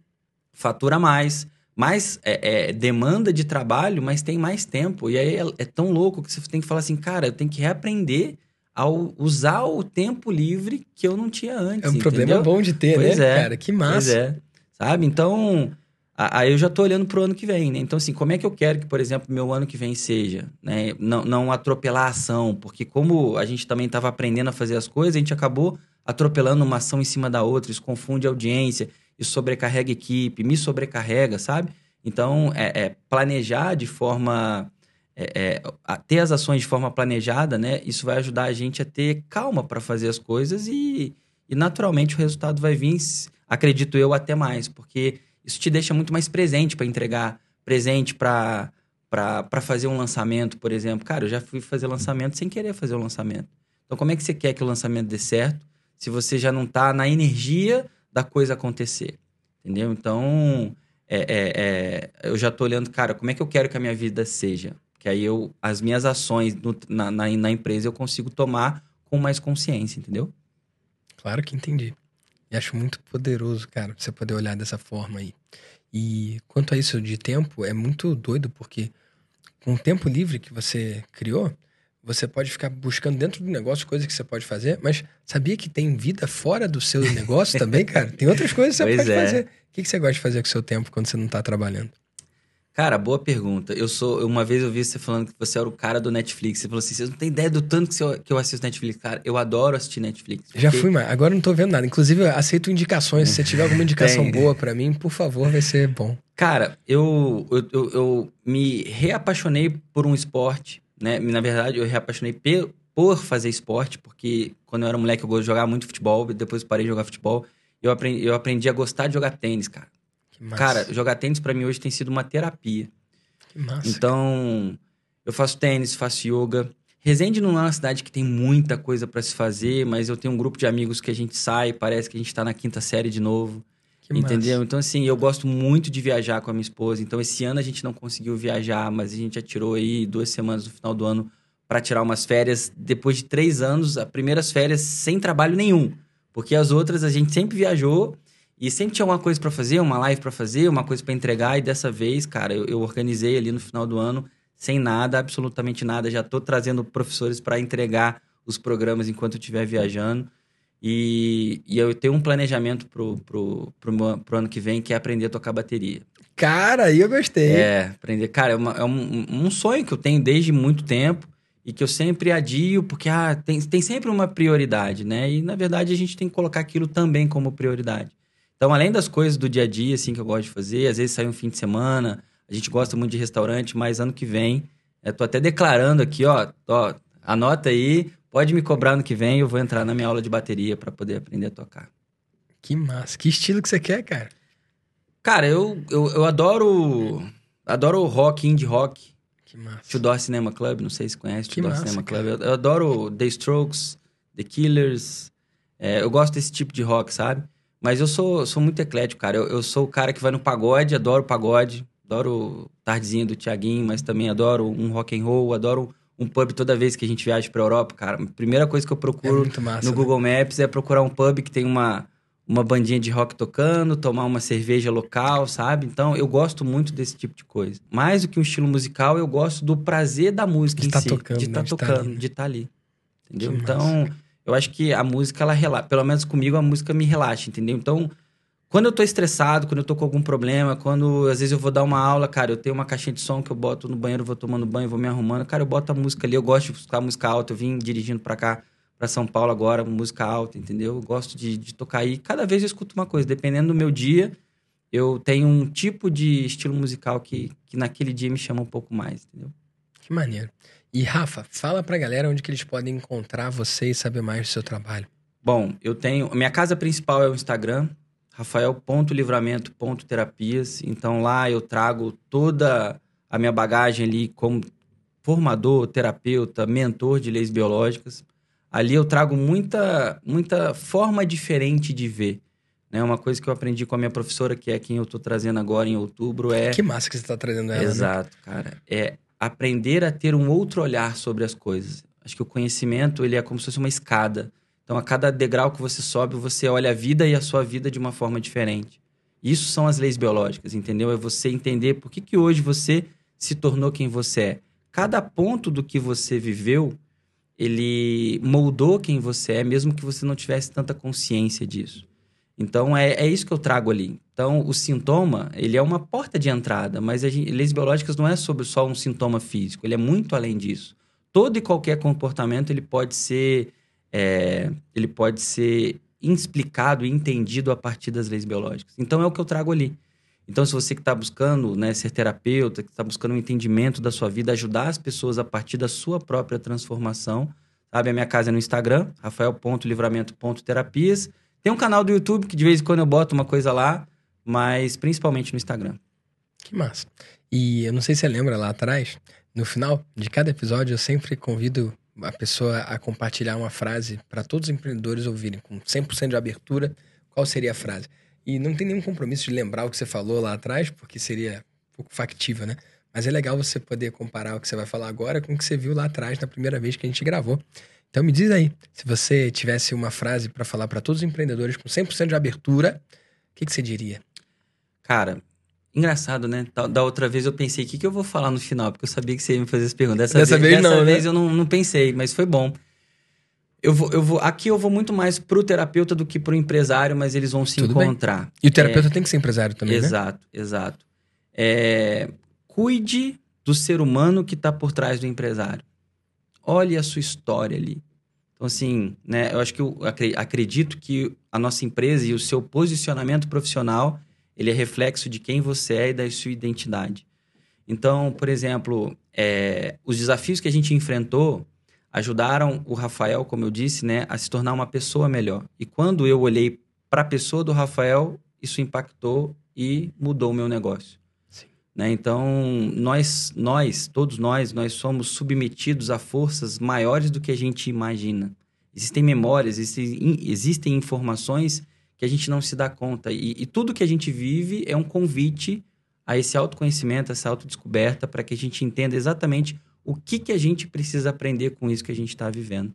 fatura mais, mais é, é, demanda de trabalho, mas tem mais tempo. E aí é, é, tão louco que você tem que falar assim, cara, eu tenho que reaprender a usar o tempo livre que eu não tinha antes. É um entendeu? problema bom de ter, pois né, é, cara? Que massa. Pois é. Sabe? Então, Aí eu já estou olhando para o ano que vem, né? Então, assim, como é que eu quero que, por exemplo, meu ano que vem seja? Né? Não, não atropelar a ação, porque como a gente também estava aprendendo a fazer as coisas, a gente acabou atropelando uma ação em cima da outra, isso confunde a audiência, isso sobrecarrega a equipe, me sobrecarrega, sabe? Então, é, é planejar de forma... É, é, ter as ações de forma planejada, né? Isso vai ajudar a gente a ter calma para fazer as coisas e, e, naturalmente, o resultado vai vir, acredito eu, até mais, porque isso te deixa muito mais presente para entregar presente para para fazer um lançamento, por exemplo. Cara, eu já fui fazer lançamento sem querer fazer o lançamento. Então, como é que você quer que o lançamento dê certo se você já não está na energia da coisa acontecer? Entendeu? Então, é, é, é, eu já estou olhando, cara, como é que eu quero que a minha vida seja? Que aí eu, as minhas ações no, na, na, na empresa eu consigo tomar com mais consciência, entendeu? Claro que entendi. E acho muito poderoso, cara, você poder olhar dessa forma aí. E quanto a isso de tempo, é muito doido, porque com o tempo livre que você criou, você pode ficar buscando dentro do negócio coisas que você pode fazer, mas sabia que tem vida fora do seu negócio também, cara? Tem outras coisas que você pois pode é. fazer. O que você gosta de fazer com o seu tempo quando você não está trabalhando? Cara, boa pergunta. Eu sou. Uma vez eu vi você falando que você era o cara do Netflix. Você falou assim: vocês não têm ideia do tanto que, eu, que eu assisto Netflix. Cara, eu adoro assistir Netflix. Porque... Já fui, mas agora não tô vendo nada. Inclusive, eu aceito indicações. Se você tiver alguma indicação boa para mim, por favor, vai ser bom. Cara, eu, eu, eu, eu, me reapaixonei por um esporte, né? Na verdade, eu reapaixonei por fazer esporte, porque quando eu era moleque eu gostava de jogar muito futebol, depois parei de jogar futebol. Eu aprendi, eu aprendi a gostar de jogar tênis, cara. Cara, jogar tênis para mim hoje tem sido uma terapia. Que massa. Então, eu faço tênis, faço yoga. Resende não é uma cidade que tem muita coisa para se fazer, mas eu tenho um grupo de amigos que a gente sai, parece que a gente tá na quinta série de novo. Que entendeu? massa. Então, assim, eu gosto muito de viajar com a minha esposa. Então, esse ano a gente não conseguiu viajar, mas a gente já tirou aí duas semanas no final do ano para tirar umas férias. Depois de três anos, as primeiras férias sem trabalho nenhum. Porque as outras a gente sempre viajou e sempre tinha uma coisa para fazer, uma live para fazer, uma coisa para entregar. E dessa vez, cara, eu, eu organizei ali no final do ano sem nada, absolutamente nada. Já tô trazendo professores para entregar os programas enquanto eu estiver viajando. E, e eu tenho um planejamento pro, pro, pro, pro ano que vem, que é aprender a tocar bateria. Cara, aí eu gostei. É, aprender. Cara, é, uma- é um, um sonho que eu tenho desde muito tempo e que eu sempre adio, porque ah, tem, tem sempre uma prioridade, né? E na verdade a gente tem que colocar aquilo também como prioridade. Então, além das coisas do dia a dia, assim, que eu gosto de fazer, às vezes sai um fim de semana, a gente gosta muito de restaurante, mas ano que vem, eu tô até declarando aqui, ó, ó, anota aí, pode me cobrar ano que vem, eu vou entrar na minha aula de bateria para poder aprender a tocar. Que massa. Que estilo que você quer, cara? Cara, eu, eu, eu adoro adoro rock, indie rock. Que massa. Tudor Cinema Club, não sei se conhece Que Tudor massa, Cinema cara. Club. Eu, eu adoro The Strokes, The Killers. É, eu gosto desse tipo de rock, sabe? Mas eu sou, sou muito eclético, cara. Eu, eu sou o cara que vai no pagode, adoro pagode, adoro tardezinha do Tiaguinho, mas também adoro um rock and roll, adoro um pub toda vez que a gente viaja pra Europa, cara. A primeira coisa que eu É procuro muito massa. no né? Google Maps é procurar um pub que tem uma, uma bandinha de rock tocando, tomar uma cerveja local, sabe? Então, eu gosto muito desse tipo de coisa. Mais do que um estilo musical, eu gosto do prazer da música De em tá si. tocando, de né? estar De tá tocando, né? de estar ali. Entendeu? Que Então, eu acho que a música, ela relaxa. Pelo menos comigo, a música me relaxa, entendeu? Então, quando eu tô estressado, quando eu tô com algum problema, quando às vezes eu vou dar uma aula, cara, eu tenho uma caixinha de som que eu boto no banheiro, vou tomando banho, vou me arrumando, cara, eu boto a música ali, eu gosto de escutar música alta, eu vim dirigindo pra cá, pra São Paulo agora, música alta, entendeu? Eu gosto de, de tocar aí, cada vez eu escuto uma coisa, dependendo do meu dia, eu tenho um tipo de estilo musical que, que naquele dia me chama um pouco mais, entendeu? Que maneiro. E Rafa, fala pra galera onde que eles podem encontrar você e saber mais do seu trabalho. Bom, eu tenho. a Minha casa principal é o Instagram, rafael.livramento.terapias. Então lá eu trago toda a minha bagagem ali como formador, terapeuta, mentor de leis biológicas. Ali eu trago muita, muita forma diferente de ver. Né? Uma coisa que eu aprendi com a minha professora, que é quem eu estou trazendo agora em outubro, é. Que massa que você tá trazendo ela, né? Exato, cara. É aprender a ter um outro olhar sobre as coisas. Acho que o conhecimento, ele é como se fosse uma escada. Então, a cada degrau que você sobe, você olha a vida e a sua vida de uma forma diferente. Isso são as leis biológicas, entendeu? É você entender por que, que hoje você se tornou quem você é. Cada ponto do que você viveu, ele moldou quem você é, mesmo que você não tivesse tanta consciência disso. Então, é, é isso que eu trago ali. Então, o sintoma, ele é uma porta de entrada, mas gente, leis biológicas não é sobre só um sintoma físico, ele é muito além disso. Todo e qualquer comportamento, ele pode ser, é, ele pode ser explicado e entendido a partir das leis biológicas. Então, é o que eu trago ali. Então, se você que está buscando né, ser terapeuta, que está buscando um entendimento da sua vida, ajudar as pessoas a partir da sua própria transformação, sabe? A minha casa é no Instagram, rafael.livramento.terapias. Tem um canal do YouTube que de vez em quando eu boto uma coisa lá, mas principalmente no Instagram. Que massa. E eu não sei se você lembra lá atrás, no final de cada episódio, eu sempre convido a pessoa a compartilhar uma frase para todos os empreendedores ouvirem, com 100% de abertura, qual seria a frase. E não tem nenhum compromisso de lembrar o que você falou lá atrás, porque seria um pouco factível, né? Mas é legal você poder comparar o que você vai falar agora com o que você viu lá atrás na primeira vez que a gente gravou. Então me diz aí, se você tivesse uma frase para falar para todos os empreendedores com 100% de abertura, o que, que você diria? Cara, engraçado, né? Da, outra vez eu pensei, o que, que eu vou falar no final? Porque eu sabia que você ia me fazer essa pergunta. Dessa, Dessa vez dessa não, né? vez eu não, não pensei, mas foi bom. Eu vou, eu vou, aqui eu vou muito mais pro terapeuta do que pro empresário, mas eles vão se Tudo bem. encontrar. E o terapeuta tem que ser empresário também, né? Exato, exato. É, cuide do ser humano que está por trás do empresário. Olhe a sua história ali. Então, assim, né, eu acho que eu acre- acredito que a nossa empresa e o seu posicionamento profissional, ele é reflexo de quem você é e da sua identidade. Então, por exemplo, é, os desafios que a gente enfrentou ajudaram o Rafael, como eu disse, né, a se tornar uma pessoa melhor. E quando eu olhei para a pessoa do Rafael, isso impactou e mudou o meu negócio. Né? Então, nós, nós, todos nós, nós somos submetidos a forças maiores do que a gente imagina. Existem memórias, existem, existem informações que a gente não se dá conta. E, e tudo que a gente vive é um convite a esse autoconhecimento, essa autodescoberta, para que a gente entenda exatamente o que, que a gente precisa aprender com isso que a gente está vivendo.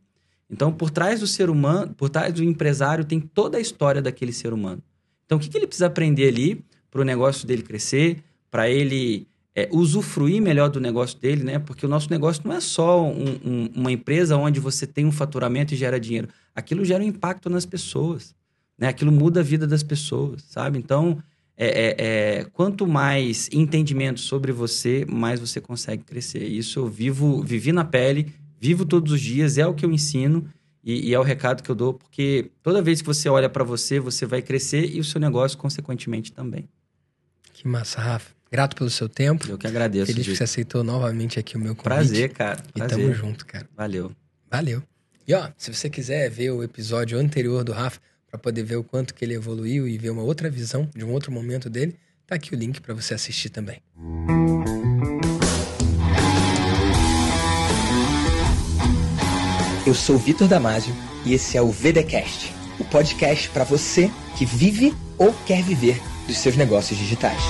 Então, por trás do ser humano, por trás do empresário, tem toda a história daquele ser humano. Então, o que, que ele precisa aprender ali para o negócio dele crescer, para ele é, usufruir melhor do negócio dele, né? Porque o nosso negócio não é só um, um, uma empresa onde você tem um faturamento e gera dinheiro. Aquilo gera um impacto nas pessoas, né? Aquilo muda a vida das pessoas, sabe? Então, é, é, é, quanto mais entendimento sobre você, mais você consegue crescer. Isso eu vivo, vivi na pele, vivo todos os dias, é o que eu ensino e, e é o recado que eu dou, porque toda vez que você olha para você, você vai crescer e o seu negócio, consequentemente, também. Que massa, Rafa. Grato pelo seu tempo. Eu que agradeço. Feliz que você aceitou novamente aqui o meu convite. Prazer, cara. Prazer. E tamo junto, cara. Valeu. Valeu. E ó, se você quiser ver o episódio anterior do Rafa, para poder ver o quanto que ele evoluiu e ver uma outra visão de um outro momento dele, tá aqui o link para você assistir também. Eu sou Vitor Damasio e esse é o VDcast, o podcast para você que vive ou quer viver dos seus negócios digitais.